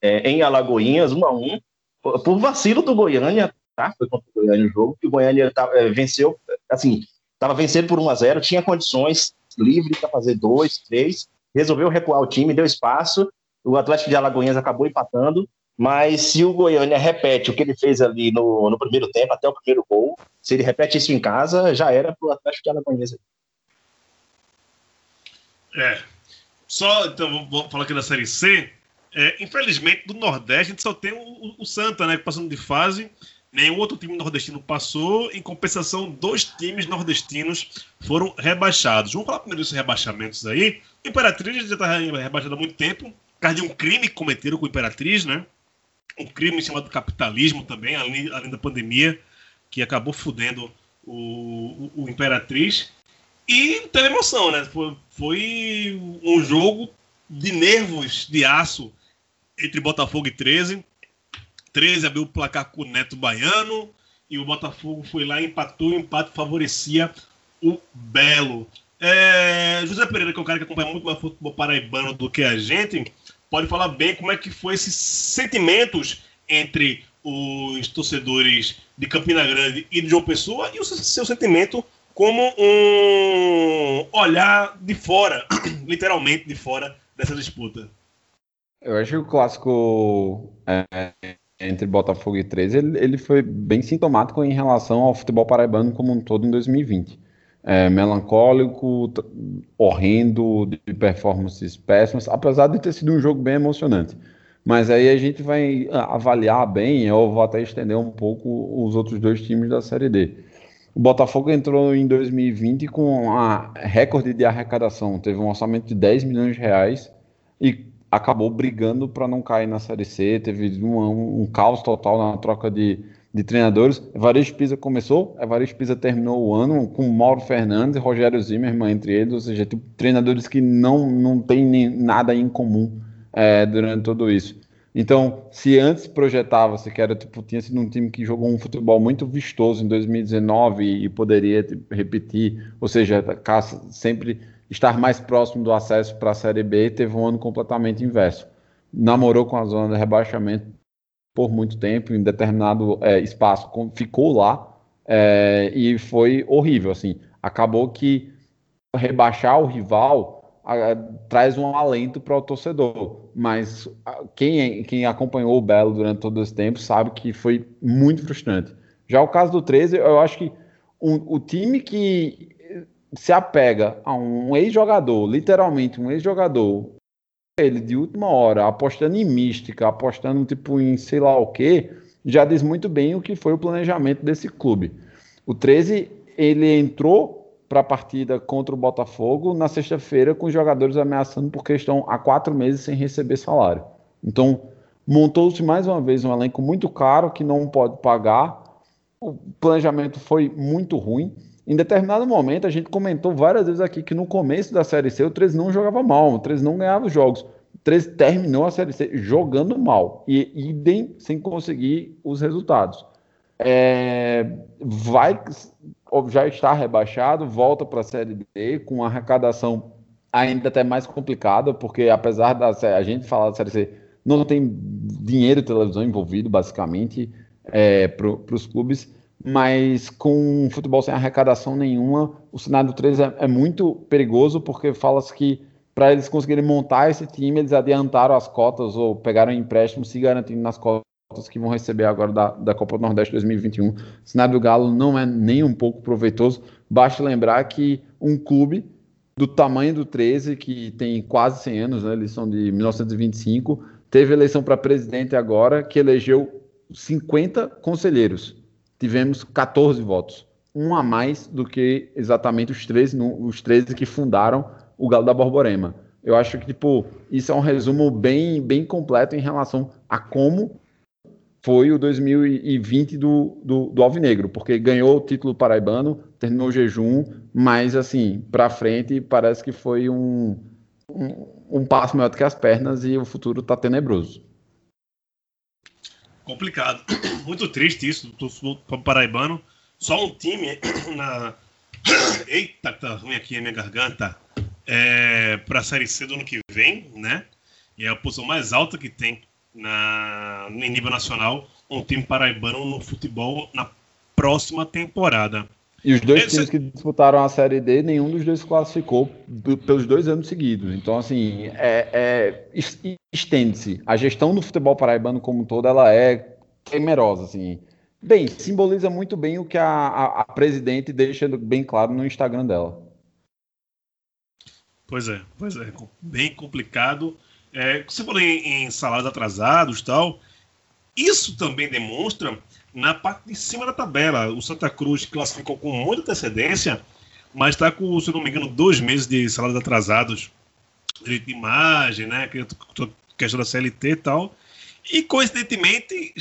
é, em Alagoinhas, 1 a 1 por vacilo do Goiânia, tá? Foi contra o Goiânia o jogo, que o Goiânia tava, é, venceu, assim, estava vencendo por 1 a 0 tinha condições livres para fazer dois, três, resolveu recuar o time, deu espaço, o Atlético de Alagoinhas acabou empatando, mas se o Goiânia repete o que ele fez ali no, no primeiro tempo, até o primeiro gol, se ele repete isso em casa, já era pro Atlético de Alagoinhas. É. Só, então, vamos- falar aqui da Série C. É, infelizmente, do Nordeste, a gente só tem o, o- Santa, né? Passando de fase. Nenhum outro time nordestino passou. Em compensação, dois times nordestinos foram rebaixados. Vamos falar primeiro desses rebaixamentos aí. Imperatriz já está rebaixado há muito tempo. Por causa de um crime que cometeram com o Imperatriz, né? Um crime em cima do capitalismo também, além, além da pandemia, que acabou fudendo o, o, o Imperatriz. E teve emoção, né? Foi, foi um jogo de nervos de aço entre Botafogo e 13. 13 abriu o placar com o Neto Baiano e o Botafogo foi lá empatou. O empate favorecia o Belo. É, José Pereira, que é um cara que acompanha muito mais futebol paraibano do que a gente, pode falar bem como é que foi esses sentimentos entre os torcedores de Campina Grande e de João Pessoa e o seu- sentimento como um olhar de fora, literalmente de fora dessa disputa. Eu acho que o clássico é, entre Botafogo e 13, ele, ele foi bem sintomático em relação ao futebol paraibano como um todo em 2020. É, melancólico, horrendo, de performances péssimas, apesar de ter sido um jogo bem emocionante. Mas aí a gente vai ah, avaliar bem, eu vou até estender um pouco os outros dois times da Série D. O Botafogo entrou em 2020 com a recorde de arrecadação, teve um orçamento de 10 milhões de reais e acabou brigando para não cair na Série C, teve um, um caos total na troca de, de treinadores. Evaristo Pisa começou, Evaristo Pisa terminou o ano com Mauro Fernandes e Rogério Zimmermann entre eles, ou seja, tipo, treinadores que não, não têm nem nada em comum é, durante tudo isso. Então, se antes projetava-se que era, tipo, tinha sido um time que jogou um futebol muito vistoso em 2019 e, e poderia tipo, repetir, ou seja, sempre estar mais próximo do acesso para a Série B, teve um ano completamente inverso. Namorou com a zona de rebaixamento por muito tempo, em determinado é, espaço, ficou lá é, e foi horrível. Assim, acabou que rebaixar o rival a- traz um alento para o torcedor, mas a- quem, quem acompanhou o Belo durante todo esse tempo sabe que foi muito frustrante. Já o caso do 13, eu acho que um- o time que se apega a um ex-jogador, literalmente um ex-jogador, ele de última hora, apostando em mística, apostando tipo em sei lá o que, já diz muito bem o que foi o planejamento desse clube. O 13, ele entrou para a partida contra o Botafogo na sexta-feira com os jogadores ameaçando porque estão há quatro meses sem receber salário. Então, montou-se mais uma vez um elenco muito caro que não pode pagar. O planejamento foi muito ruim. Em determinado momento, a gente comentou várias vezes aqui que no começo da Série C o 13 não jogava mal, o 13 não ganhava os jogos. O 13 terminou a Série C jogando mal e idem sem conseguir os resultados. É, vai já está rebaixado, volta para a Série D com arrecadação ainda até mais complicada, porque apesar da a gente falar da Série C, não tem dinheiro e televisão envolvido, basicamente, é, para os clubes, mas com futebol sem arrecadação nenhuma, o cenário 3 é, é muito perigoso, porque fala-se que para eles conseguirem montar esse time, eles adiantaram as cotas ou pegaram empréstimo, se garantindo nas cotas que vão receber agora da, da Copa do Nordeste 2021. O cenário do Galo não é nem um pouco proveitoso. Basta lembrar que um clube do tamanho do 13, que tem quase 100 anos, né, eles são de 1925, teve eleição para presidente agora, que elegeu 50 conselheiros. Tivemos 14 votos, um a mais do que exatamente os 13, no- os 13 que fundaram o Galo da Borborema. Eu acho que tipo, isso é um resumo bem, bem completo em relação a como foi o 2020 do, do, do Alvinegro, porque ganhou o título paraibano, terminou o jejum, mas assim, para frente parece que foi um, um, um passo maior do que as pernas e o futuro está tenebroso. Complicado. Muito triste isso do futebol paraibano. Só um time na. Eita, tá ruim aqui a minha garganta. É, para a Série C do ano que vem, né? E é a posição mais alta que tem na, em nível nacional um time paraibano no futebol na próxima temporada. E os dois Esse- times que disputaram a Série D, nenhum dos dois se classificou pelos dois anos seguidos. Então, assim, é, é- es- estende-se. A gestão do futebol paraibano como um todo, ela é temerosa, assim. Bem, simboliza muito bem o que a, a- a presidente deixa bem claro no Instagram dela. Pois é, pois é, bem complicado. É, você falou em, em salários atrasados tal. Isso também demonstra na parte de cima da tabela. O Santa Cruz classificou com muita antecedência, mas está com, se não me engano, dois meses de salários atrasados. Direito de imagem, né? que- Questão da CLT e tal. E coincidentemente,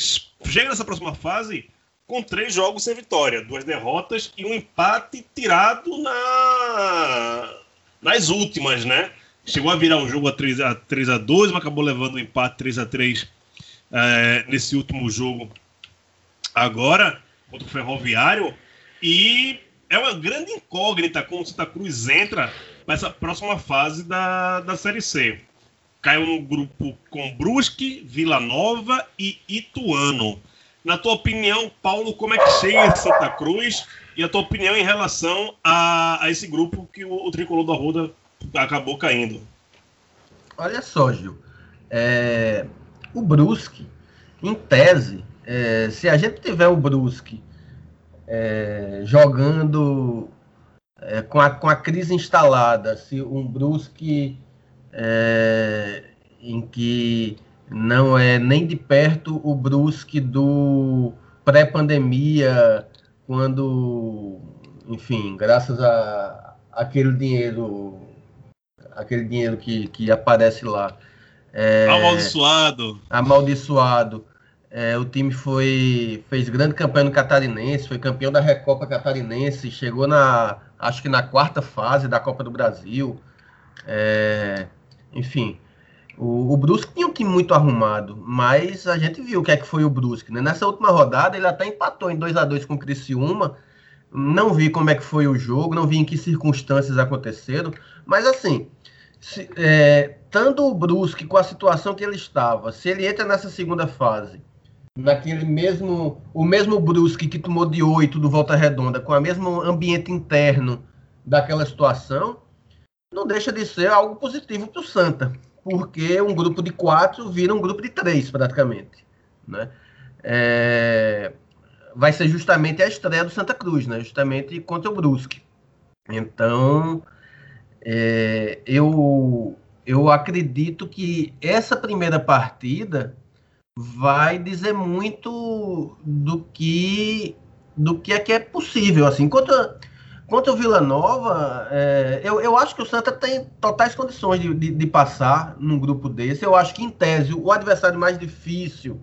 chega nessa próxima fase com três jogos sem vitória, duas derrotas e um empate tirado na nas últimas, né? Chegou a virar um jogo a 3 a 3 a 2, mas acabou levando um empate 3 a 3 é, nesse último jogo agora contra o Ferroviário e é uma grande incógnita como o Santa Cruz entra para essa próxima fase da, da Série C. Caiu no grupo com Brusque, Vila Nova e Ituano. Na tua opinião, Paulo, como é que chega Santa Cruz e a tua opinião em relação a, a esse grupo que o, o Tricolor da Ruda acabou caindo? Olha só, Gil. É, o Brusque, em tese, é, se a gente tiver o Brusque é, jogando é, com, a, com a crise instalada, se um Brusque é, em que não é nem de perto o Brusque do pré-pandemia, quando, enfim, graças a aquele dinheiro, aquele dinheiro que, que aparece lá. É, Amaldiçoado. Amaldiçoado. É, o time foi fez grande campanha no Catarinense, foi campeão da Recopa Catarinense, chegou na acho que na quarta fase da Copa do Brasil. É, enfim, o, o, Brusque tinha um time muito arrumado, mas a gente viu o que é que foi o Brusque. Né? Nessa última rodada ele até empatou em 2 a 2 com o Criciúma. Não vi como é que foi o jogo, não vi em que circunstâncias aconteceram, mas assim, se, é, tanto o Brusque com a situação que ele estava, se ele entra nessa segunda fase naquele mesmo o mesmo Brusque que tomou de oito do Volta Redonda, com o mesmo ambiente interno daquela situação, não deixa de ser algo positivo para o Santa, porque um grupo de quatro vira um grupo de três praticamente, né? É, vai ser justamente a estreia do Santa Cruz, né? Justamente contra o Brusque. Então, é, eu eu acredito que essa primeira partida vai dizer muito do que do que é que é possível assim contra contra o Vila Nova é, eu, eu acho que o Santa tem totais condições de, de, de, passar num grupo desse eu acho que em tese o adversário mais difícil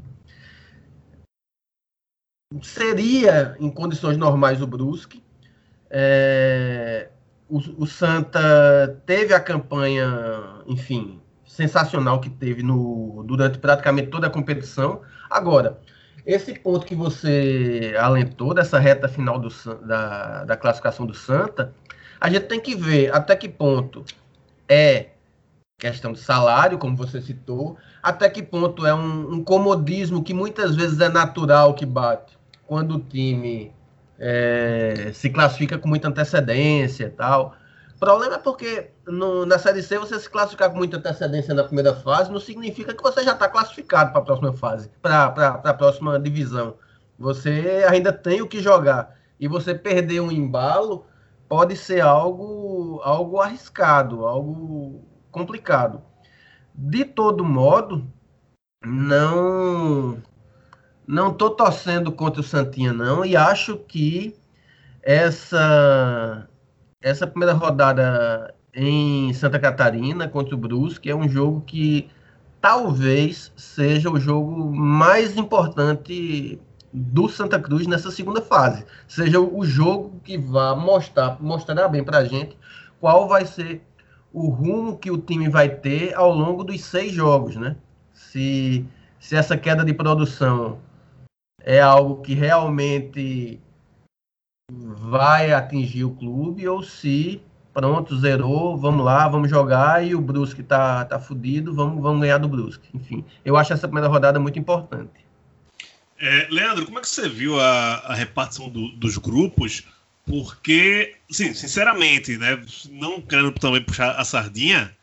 seria em condições normais o Brusque é, o, o Santa teve a campanha enfim sensacional que teve no, durante praticamente toda a competição. Agora, esse ponto que você alentou dessa reta final do, da, da classificação do Santa, a gente tem que ver até que ponto é questão de salário, como você citou, até que ponto é um, um comodismo que muitas vezes é natural que bate quando o time é, se classifica com muita antecedência e tal. O problema é porque no, na Série C você se classificar com muita antecedência na primeira fase não significa que você já está classificado para a próxima fase, para a próxima divisão. Você ainda tem o que jogar. E você perder um embalo pode ser algo, algo arriscado, algo complicado. De todo modo, não não tô torcendo contra o Santinha não e acho que essa essa primeira rodada em Santa Catarina contra o Brusque é um jogo que talvez seja o jogo mais importante do Santa Cruz nessa segunda fase. Seja o jogo que vai mostrar, mostrará bem para a gente qual vai ser o rumo que o time vai ter ao longo dos seis jogos, né? Se, se essa queda de produção é algo que realmente vai atingir o clube ou se pronto, zerou, vamos lá, vamos jogar e o Brusque tá, tá fudido, vamos, vamos ganhar do Brusque. Enfim, eu acho essa primeira rodada muito importante. É, Leandro, como é que você viu a, a repartição do, dos grupos? Porque, sim, sinceramente, né, não querendo também puxar a sardinha,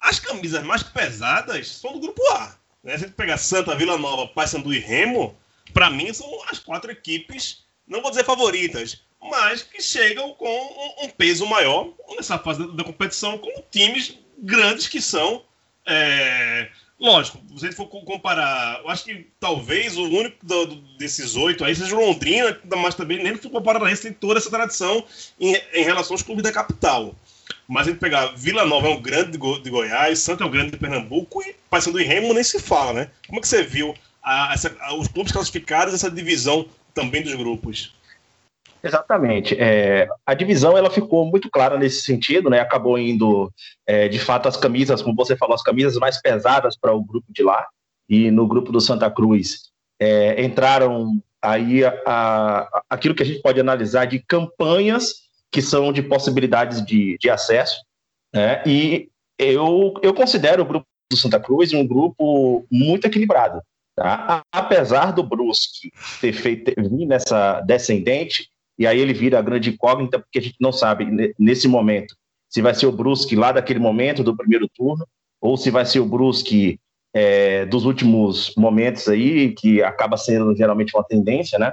as camisas mais pesadas são do grupo A. Né? Se a gente pegar Santa, Vila Nova, Paysandu e Remo, para mim são as quatro equipes não vou dizer favoritas, mas que chegam com um, um peso maior nessa fase da, da, competição, com times grandes que são. É, lógico, se a gente for comparar, eu acho que talvez o único do, do, desses oito aí seja o Londrina, mas também nem se comparar a tem toda essa tradição em, em, relação aos clubes da capital. Mas a gente pegar Vila Nova é um grande de, Go, de Goiás, Santa é um grande de Pernambuco e Paysandu e Remo nem se fala, né? Como é que você viu a, essa, a, os clubes classificados, essa divisão também dos grupos. Exatamente. É, a divisão ela ficou muito clara nesse sentido, né? Acabou indo, é, de fato, as camisas, como você falou, as camisas mais pesadas para o grupo de lá. E no grupo do Santa Cruz é, entraram aí a, a, aquilo que a gente pode analisar de campanhas que são de possibilidades de, de acesso. Né? E eu, eu considero o grupo do Santa Cruz um grupo muito equilibrado. Tá? Apesar do Brusque ter feito vir nessa descendente, e aí ele vira a grande incógnita, porque a gente não sabe nesse momento se vai ser o Brusque lá daquele momento do primeiro turno, ou se vai ser o Brusque é, dos últimos momentos aí, que acaba sendo geralmente uma tendência, né?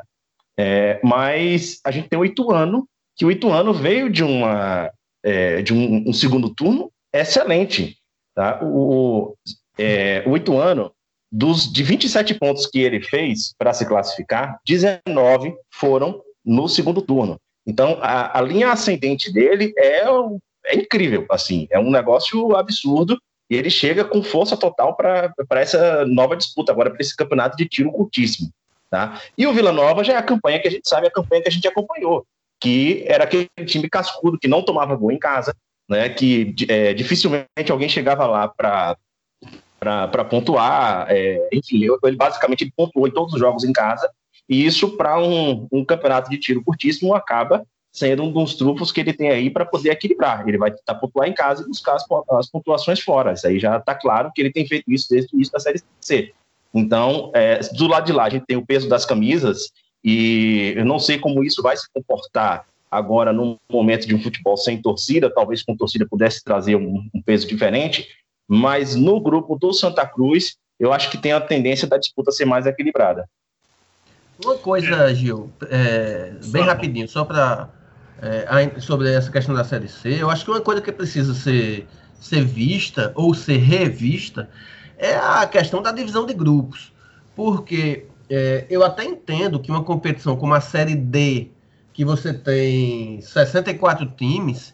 É, mas a gente tem o Ituano, que o Ituano veio de, uma, é, de um, um, segundo turno excelente. Tá? O, é, o Ituano, dos, de 27 pontos que ele fez para se classificar, 19 foram no segundo turno. Então, a, a linha ascendente dele é, é incrível, assim, é um negócio absurdo e ele chega com força total para essa nova disputa, agora para esse campeonato de tiro curtíssimo. Tá? E o Vila Nova já é a campanha que a gente sabe, a campanha que a gente acompanhou, que era aquele time cascudo, que não tomava gol em casa, né, que é, dificilmente alguém chegava lá para para pontuar, é, enfim, ele basicamente pontuou em todos os jogos em casa, e isso para um, um campeonato de tiro curtíssimo acaba sendo um dos trunfos que ele tem aí para poder equilibrar. Ele vai tentar pontuar em casa e buscar as, as pontuações fora. Isso aí já está claro que ele tem feito isso desde o início da Série C. Então, é, do lado de lá, a gente tem o peso das camisas e eu não sei como isso vai se comportar agora num momento de um futebol sem torcida, talvez com torcida pudesse trazer um, um peso diferente, mas no grupo do Santa Cruz, eu acho que tem a tendência da disputa ser mais equilibrada. Uma coisa, Gil, é, bem rapidinho, só para é, sobre essa questão da Série C, eu acho que uma coisa que precisa ser, ser vista ou ser revista é a questão da divisão de grupos. Porque é, eu até entendo que uma competição como a Série D, que você tem 64 times,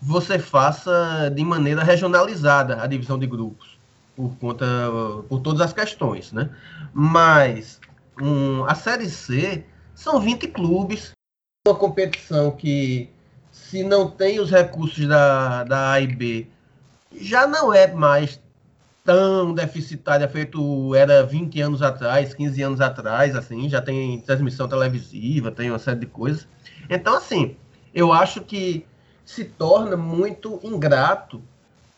você faça de maneira regionalizada a divisão de grupos, por conta por todas as questões, né? Mas um, a Série C são 20 clubes uma competição que, se não tem os recursos da, da A e B, já não é mais tão deficitária feito era 20 anos atrás, 15 anos atrás, assim, já tem transmissão televisiva, tem uma série de coisas. Então, assim, eu acho que se torna muito ingrato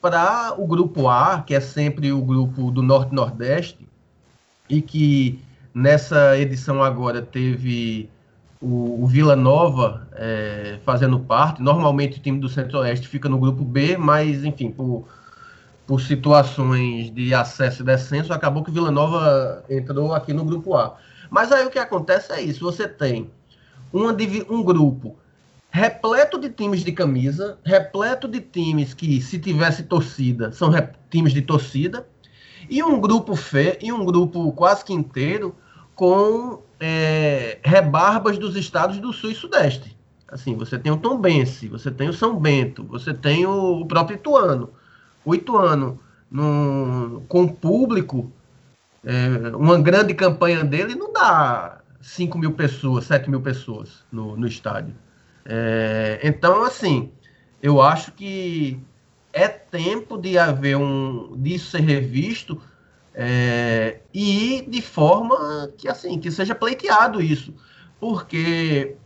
para o grupo A, que é sempre o grupo do Norte-Nordeste, e que nessa edição agora teve o, o Vila Nova é, fazendo parte. Normalmente o time do Centro-Oeste fica no grupo B, mas, enfim, por, por situações de acesso e descenso, acabou que o Vila Nova entrou aqui no grupo A. Mas aí o que acontece é isso: você tem uma, um grupo repleto de times de camisa, repleto de times que, se tivesse torcida, são times de torcida, e um grupo fé, e um grupo quase que inteiro com é, rebarbas dos estados do Sul e Sudeste. Assim, você tem o Tombense, você tem o São Bento, você tem o, próprio Ituano. O Ituano, no, com público, é, uma grande campanha dele não dá 5 mil pessoas, 7 mil pessoas no, no estádio. É, então, assim, eu acho que é tempo de haver um. disso ser revisto é, e de forma que assim que seja pleiteado isso, porque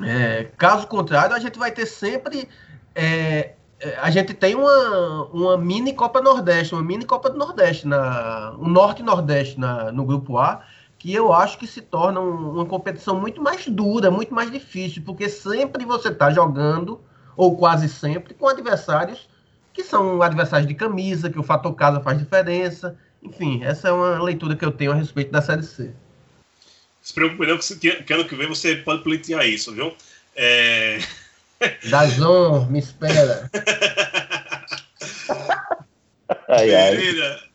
é, caso contrário a gente vai ter sempre é, é, a gente tem uma, uma mini Copa Nordeste, uma mini Copa do Nordeste na um Norte Nordeste na, no grupo A que eu acho que se torna um, uma competição muito mais dura, muito mais difícil, porque sempre você está jogando ou quase sempre com adversários que são adversários de camisa, que o fator casa faz diferença enfim, essa é uma leitura que eu tenho a respeito da Série C. Se preocupe não, que, que ano que vem você pode pleitear isso, viu? É... Dazon, me espera. ai, ai.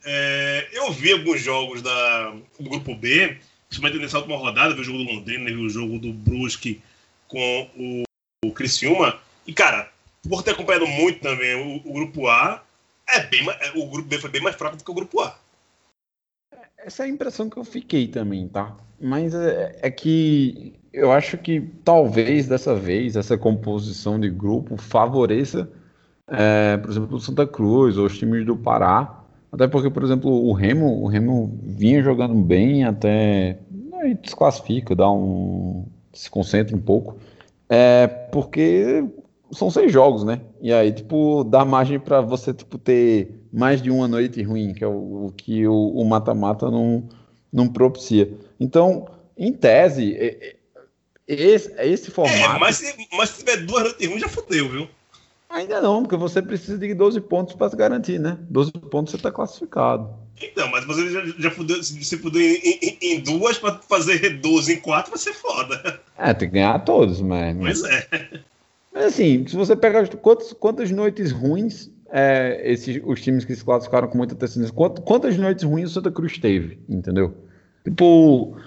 É, eu vi alguns jogos da, do grupo B, principalmente nessa última rodada, vi o jogo do Londrina, vi o jogo do Brusque com o, o Criciúma. E, cara, por ter acompanhado muito também o, o grupo A, é bem, o grupo B foi bem mais fraco do que o grupo A. Essa é a impressão que eu fiquei também, tá? Mas é, é, que eu acho que talvez dessa vez essa composição de grupo favoreça, é, por exemplo, o Santa Cruz ou os times do Pará. Até porque, por exemplo, o Remo, o Remo vinha jogando bem até. Aí desclassifica, dá um. se concentra um pouco. É, porque são seis jogos, né? E aí, tipo, dá margem para você, tipo, ter mais de uma noite ruim, que é o, o que o mata-mata não, não propicia. Então, em tese, esse, esse formato... É, mas, se, mas se tiver duas noites ruins, já fodeu, viu? Ainda não, porque você precisa de 12 pontos para se garantir, né? 12 pontos você está classificado. Então, mas você já, já fudeu, se fudeu em, em- em duas pra fazer 12 em quatro, vai ser foda. É, tem que ganhar todos, mas. Mas é. Mas assim, se você pegar quantas, quantas noites ruins é, esses, os times que se classificaram com muita antecedência, quant- quantas noites ruins o Santa Cruz teve, entendeu? Tipo,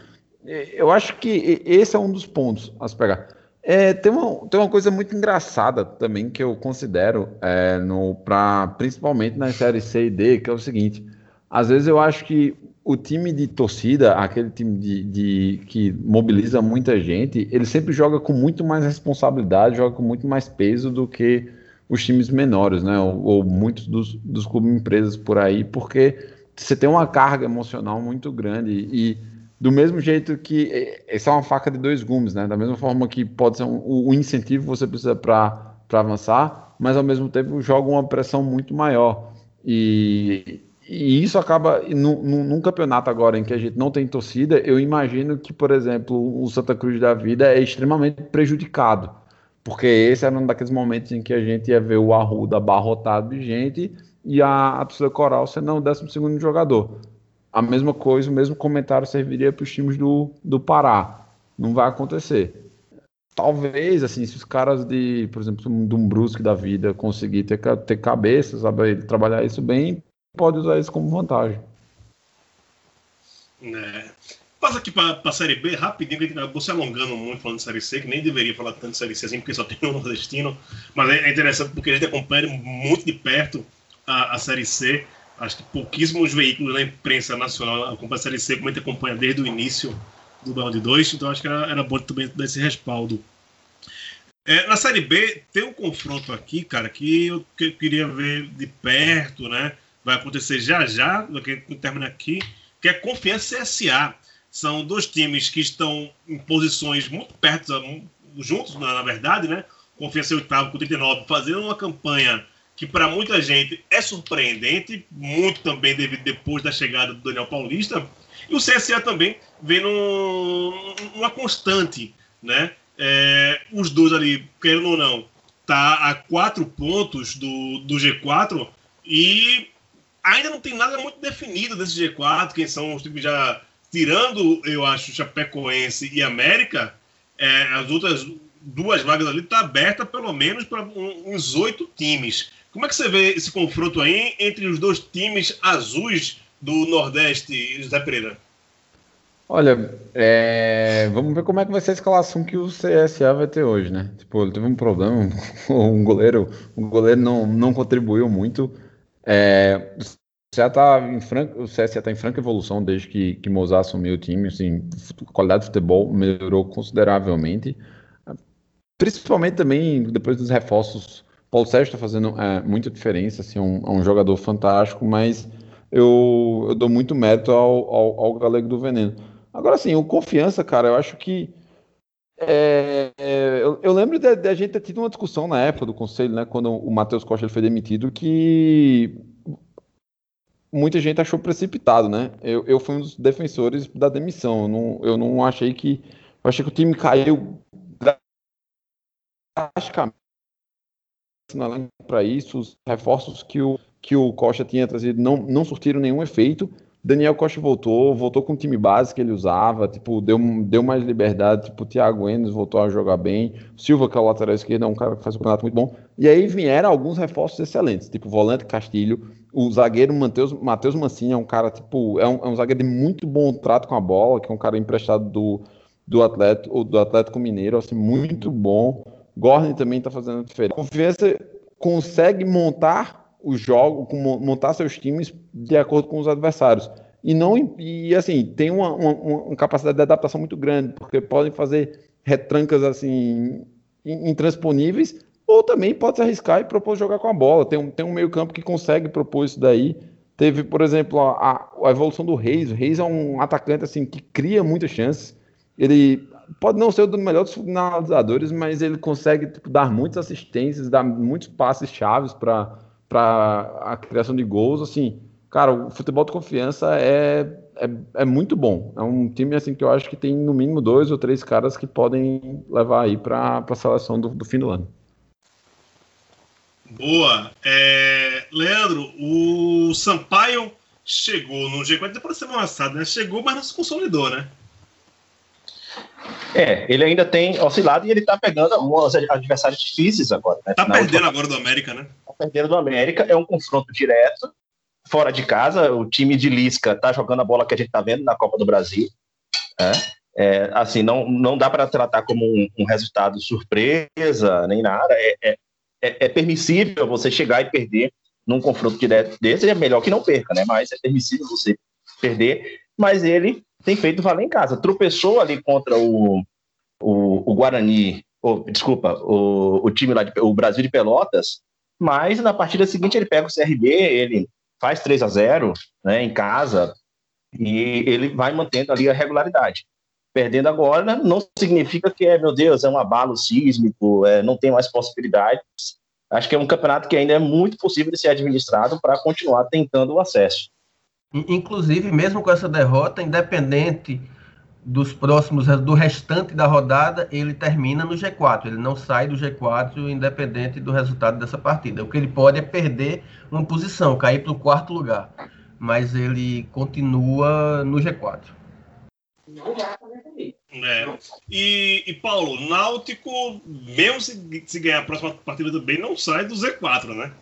eu acho que esse é um dos pontos a se pegar. É, tem, uma, tem uma coisa muito engraçada também que eu considero, é, no, pra, principalmente na série C e D, que é o seguinte: às vezes eu acho que o time de torcida, aquele time de, de- que mobiliza muita gente, ele sempre joga com muito mais responsabilidade, joga com muito mais peso do que os times menores, né? Ou, ou muitos dos, dos clubes empresas por aí, porque você tem uma carga emocional muito grande e do mesmo jeito que eh, essa é uma faca de dois gumes, né? Da mesma forma que pode ser um, o incentivo você precisa para avançar, mas ao mesmo tempo joga uma pressão muito maior. E, e isso acaba, num, num- campeonato agora em que a gente não tem torcida, eu imagino que, por exemplo, o Santa Cruz da Vida é extremamente prejudicado. Porque esse era um daqueles momentos em que a gente ia ver o Arruda abarrotado de gente e a, a torcida coral sendo o 12 jogador. A mesma coisa, o mesmo comentário serviria para os times do, do Pará. Não vai acontecer. Talvez, assim, se os caras de, por exemplo, de um Brusque da vida conseguir ter, ter cabeça, saber trabalhar isso bem, pode usar isso como vantagem. né? Passa aqui pra, pra Série B rapidinho, que a gente acabou se alongando muito falando de Série C, que nem deveria falar tanto de Série C assim, porque só tem um nordestino. Mas é, é interessante porque a gente acompanha muito de perto a, a Série C. Acho que pouquíssimos veículos na imprensa nacional acompanham a Série C, como a gente acompanha desde o início do de 2. Então acho que era, era bom também dar esse respaldo. É, na Série B, tem um confronto aqui, cara, que eu, que eu queria ver de perto, né? Vai acontecer já já, no que termina aqui, que é Confiança CSA. São dois times que estão em posições muito perto, juntos, na, na verdade, né? Confiança em oitavo com 39, fazendo uma campanha que para muita gente é surpreendente, muito também devido depois da chegada do Daniel Paulista. E o CSA também vem num- uma constante, né? É, os dois ali, querendo ou não, tá a quatro pontos do, do G4 e ainda não tem nada muito definido desse G4, quem são os times já tirando, eu acho, Chapecoense e América, é, as outras duas vagas ali tá aberta pelo menos para uns oito times. Como é que você vê esse confronto aí entre os dois times azuis do Nordeste, José Pereira? Olha, é, vamos ver como é que vai ser a escalação que o CSA vai ter hoje, né? Tipo, ele teve um problema, um goleiro, o goleiro não, não contribuiu muito. É, o CSA tá em franca, o CSA tá em franca evolução desde que, que Mozart assumiu o time, assim, a qualidade de futebol melhorou consideravelmente. Principalmente também depois dos reforços. Paulo Sérgio está fazendo é, muita diferença, assim, é um, é um jogador fantástico, mas eu, eu dou muito mérito ao, ao, ao Galego do Veneno. Agora, assim, o confiança, cara, eu acho que. é, é, eu, eu lembro de, de a gente ter tido uma discussão na época do conselho, né, quando o Matheus Costa ele foi demitido, que muita gente achou precipitado, né? Eu, eu fui um dos defensores da demissão. Eu não, eu não achei que. Eu achei que o time caiu drasticamente para isso. Os reforços que o, que o Costa tinha trazido não, não surtiram nenhum efeito. Daniel Costa voltou, voltou com o time base que ele usava, tipo, deu, deu mais liberdade, tipo, o Thiago Enes voltou a jogar bem, Silva, que é o lateral esquerdo, é um cara que faz um campeonato muito bom, e aí vieram alguns reforços excelentes, tipo, volante Castilho, o zagueiro Matheus, Matheus Mancini é um cara, tipo, é um, é um zagueiro de muito bom trato com a bola, que é um cara emprestado do, do, Atlético, do Atlético Mineiro, assim, muito bom, Gordon também tá fazendo diferença. Confiança consegue montar o jogo, montar seus times de acordo com os adversários. E não e assim, tem uma, uma- uma capacidade de adaptação muito grande, porque podem fazer retrancas assim in- intransponíveis, ou também pode se arriscar e propor jogar com a bola. Tem um, tem um meio-campo que consegue propor isso daí. Teve, por exemplo, a- a evolução do Reis. O Reis é um atacante assim que cria muitas chances. Ele pode não ser o melhor dos finalizadores, mas ele consegue tipo, dar muitas assistências, dar muitos passes chaves para a criação de gols. Assim, cara, o futebol de confiança é, é, é muito bom. É um time assim que eu acho que tem no mínimo dois ou três caras que podem levar aí para a seleção do, do fim do ano. Boa. É, Leandro, o Sampaio chegou no G4 depois da semana passada, né? Chegou, mas não se consolidou, né? É, ele ainda tem oscilado e ele tá pegando alguns adversários difíceis agora. Né? Tá Na perdendo agora do América, né? tá perdendo do América, é um confronto direto, fora de casa, o time de Lisca tá jogando a bola que a gente tá vendo na Copa do Brasil, né? É, assim, não, não dá para tratar como um, um resultado surpresa, nem nada, é, é, é- é permissível você chegar e perder num confronto direto desse, é melhor que não perca, né, mas é permissível você perder, mas ele tem feito valer em casa, tropeçou ali contra o, o, o Guarani, ou, desculpa, o, o time lá, de, o Brasil de Pelotas, mas na partida seguinte ele pega o CRB, ele faz 3 a 0 né, em casa e ele vai mantendo ali a regularidade. Perdendo agora não significa que é, meu Deus, é um abalo sísmico, é, não tem mais possibilidades. Acho que é um campeonato que ainda é muito possível de ser administrado para continuar tentando o acesso. In- Inclusive, mesmo com essa derrota, independente dos próximos, do restante da rodada, ele termina no G4. Ele não sai do G4, independente do resultado dessa partida. O que ele pode é perder uma posição, cair para o quarto lugar. Mas ele continua no G4. É. E, e, Paulo, Náutico, mesmo se, se ganhar a próxima partida bem, não sai do Z4, né?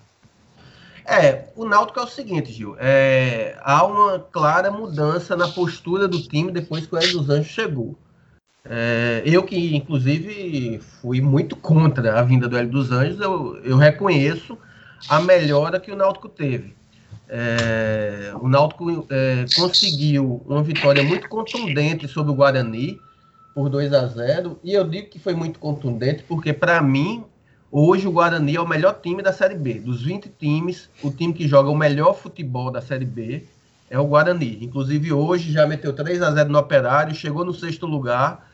É, o Náutico é o seguinte, Gil. É, há uma clara mudança na postura do time depois que o Hélio dos Anjos chegou. É, eu que, inclusive, fui muito contra a vinda do Hélio dos Anjos, eu, eu reconheço a melhora que o Náutico teve. É, o Náutico é, conseguiu uma vitória muito contundente sobre o Guarani, por 2 a 0 e eu digo que foi muito contundente porque, para mim, Hoje o Guarani é o melhor time da Série B. Dos 20 times, o time que joga o melhor futebol da Série B é o Guarani. Inclusive hoje já meteu 3 a 0 no Operário, chegou no sexto lugar.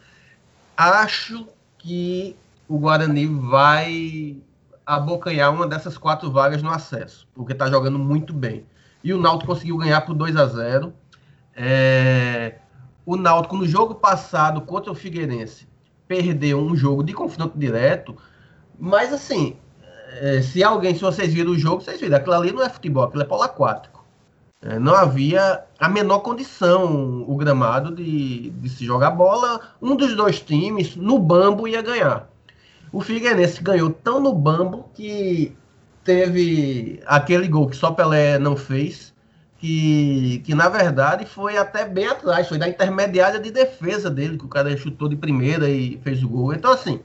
Acho que o Guarani vai abocanhar uma dessas quatro vagas no acesso, porque está jogando muito bem. E o Náutico conseguiu ganhar por 2 a 0. É... O Náutico no jogo passado contra o Figueirense perdeu um jogo de confronto direto mas assim, é, se alguém, se vocês viram o jogo, vocês viram, aquilo ali não é futebol, aquilo é polo aquático. É, não havia a menor condição o gramado de, de se jogar bola. Um dos dois times, no bambo, ia ganhar. O Figueirense ganhou tão no bambo que teve aquele gol que só Pelé não fez, que, que na verdade foi até bem atrás, foi da intermediária de defesa dele, que o cara chutou de primeira e fez o gol. Então, assim,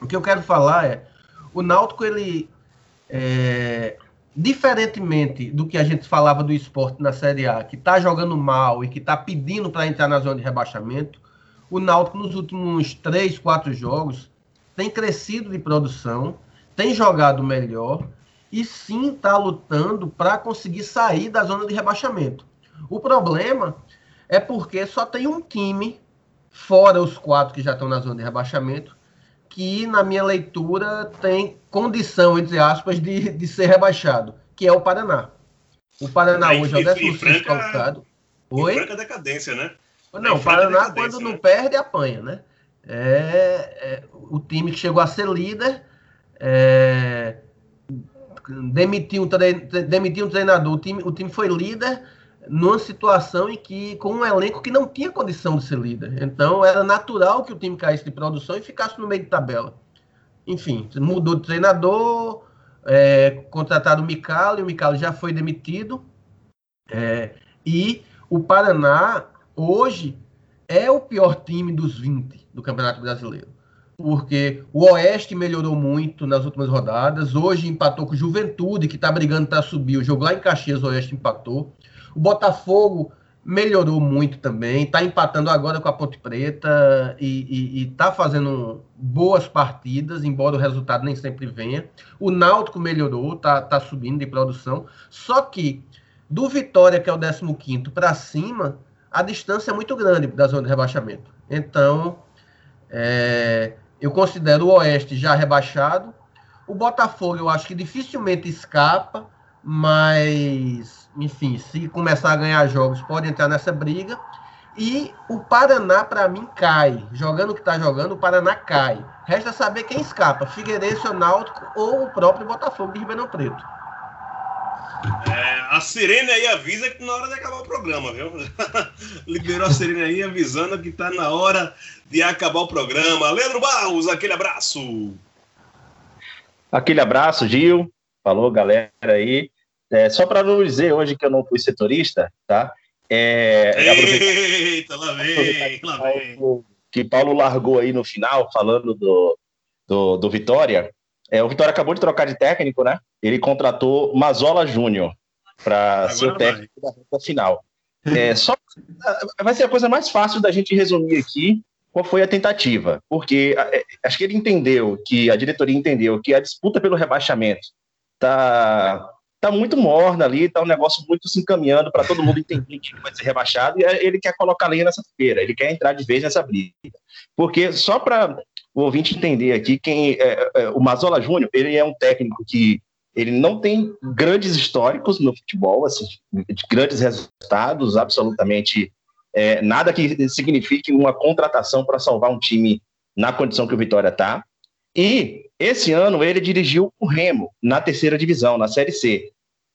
o que eu quero falar é, o Náutico, ele, é, diferentemente do que a gente falava do esporte na Série A, que está jogando mal e que está pedindo para entrar na zona de rebaixamento, o Náutico nos últimos três, quatro jogos tem crescido de produção, tem jogado melhor e sim está lutando para conseguir sair da zona de rebaixamento. O problema é porque só tem um time, fora os quatro que já estão na zona de rebaixamento, que, na minha leitura, tem condição, entre aspas, de, de ser rebaixado, que é o Paraná. O Paraná E- hoje é o e- e 16 Franca- colocado. Oi? franca decadência, né? Não, o em franca Paraná, quando né? não perde, apanha, né? É, é o time que chegou a ser líder, é, demitiu, um tre- demitiu um treinador, o time, o time foi líder numa situação em que, com um elenco que não tinha condição de ser líder. Então, era natural que o time caísse de produção e ficasse no meio de tabela. Enfim, mudou de treinador, é, contrataram o Micali, o Micali já foi demitido, é, e o Paraná, hoje, é o pior time dos 20 do Campeonato Brasileiro. Porque o Oeste melhorou muito nas últimas rodadas. Hoje empatou com o Juventude, que está brigando para subir. O jogo lá em Caxias, o Oeste empatou. O Botafogo melhorou muito também. Está empatando agora com a Ponte Preta e está fazendo boas partidas, embora o resultado nem sempre venha. O Náutico melhorou, está tá subindo de produção. Só que do Vitória, que é o 15 para cima, a distância é muito grande da zona de rebaixamento. Então, é, eu considero o Oeste já rebaixado. O Botafogo eu acho que dificilmente escapa, mas, enfim, se começar a ganhar jogos, pode entrar nessa briga. E o Paraná, para mim, cai. Jogando o que está jogando, o Paraná cai. Resta saber quem escapa: Figueirense, o Náutico ou o próprio Botafogo de Ribeirão Preto. É, a Sirene aí avisa que na hora de acabar o programa, viu? Liberou a Sirene aí avisando que tá na hora de acabar o programa. Leandro Barros, aquele abraço. Aquele abraço, Gil. Falou, galera aí. É, só para não dizer hoje que eu não fui setorista, tá? É, Eita, lá vem, lá vem. Que Paulo largou aí no final, falando do, do, do Vitória. É, o Vitória acabou de trocar de técnico, né? Ele contratou Mazola Júnior para ser o técnico vai. da reta final. É, só vai ser a coisa mais fácil da gente resumir aqui qual foi a tentativa, porque é, acho que ele entendeu que a diretoria entendeu que a disputa pelo rebaixamento tá tá muito morna ali, tá um negócio muito se encaminhando para todo mundo entender que vai ser rebaixado e ele quer colocar lenha nessa feira, ele quer entrar de vez nessa briga. Porque só para o ouvinte entender aqui, quem é, é, o Mazola Júnior, ele é um técnico que ele não tem grandes históricos no futebol, assim, de grandes resultados, absolutamente é, nada que signifique uma contratação para salvar um time na condição que o Vitória está. E esse ano ele dirigiu o Remo na terceira divisão, na Série C.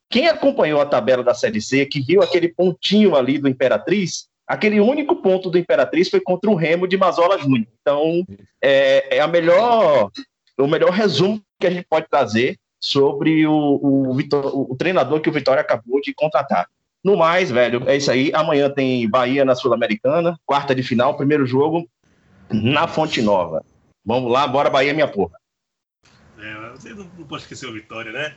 Quem acompanhou a tabela da Série C, que viu aquele pontinho ali do Imperatriz, aquele único ponto do Imperatriz foi contra o Remo de Mazola Júnior. Então, é, é, a melhor, o melhor resumo que a gente pode trazer sobre o, o, o, o treinador que o Vitória acabou de contratar. No mais, velho, é isso aí. Amanhã tem Bahia na Sul-Americana, quarta de final, primeiro jogo na Fonte Nova. Vamos lá, bora Bahia, minha porra. Você não, não pode esquecer o Vitória, né?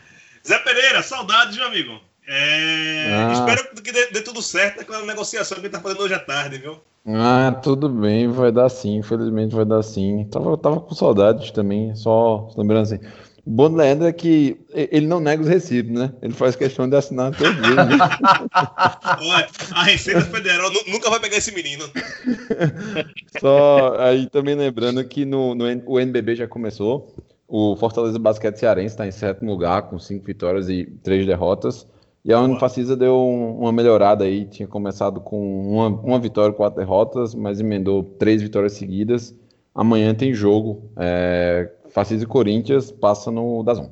Zé Pereira, saudades, meu amigo. É, Ah. Espero que dê, dê tudo certo naquela negociação que ele tá fazendo hoje à tarde, viu? Ah, tudo bem, vai dar sim, infelizmente vai dar sim. Tava, tava com saudades também, só lembrando assim. O bom do Leandro é que ele não nega os recibos, né? Ele faz questão de assinar todo dia. Né? Olha, a Receita Federal nu- nunca vai pegar esse menino. Só aí também lembrando que no, no o NBB já começou. O Fortaleza Basquete Cearense está em sétimo lugar, com cinco vitórias e três derrotas. E a Unifacisa deu um- uma melhorada aí. Tinha começado com uma, uma vitória e quatro derrotas, mas emendou três vitórias seguidas. Amanhã tem jogo. É, Facisa e Corinthians passa no Dazon.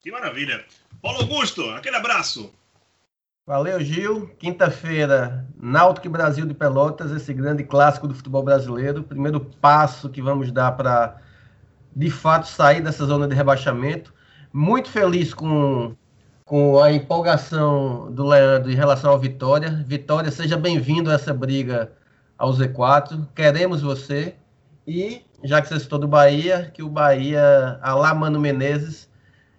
Que maravilha. Paulo Augusto, aquele abraço. Valeu, Gil. Quinta-feira, Náutico e Brasil de Pelotas, esse grande clássico do futebol brasileiro. Primeiro passo que vamos dar para, de fato, sair dessa zona de rebaixamento. Muito feliz com, com a empolgação do Leandro em relação ao Vitória. Vitória, seja bem-vindo a essa briga ao Z4. Queremos você. E, já que você citou do Bahia, que o Bahia, a lá Mano Menezes,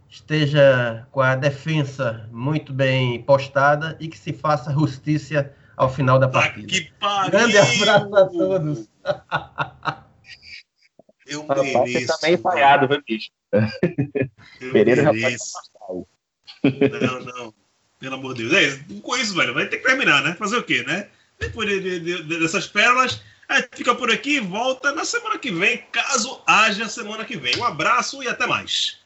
esteja com a defesa muito bem postada e que se faça justiça ao final da Tá partida. que pariu. Grande abraço a todos. Eu você mereço. tá meio falhado, viu, bicho? Pereira já pode o- Não, não. Pelo amor de Deus. É, com isso, velho, vai ter que terminar, né? Fazer o quê, né? Depois de- de- de- dessas pérolas, a gente fica por aqui e volta na semana que vem, caso haja semana que vem. Um abraço e até mais.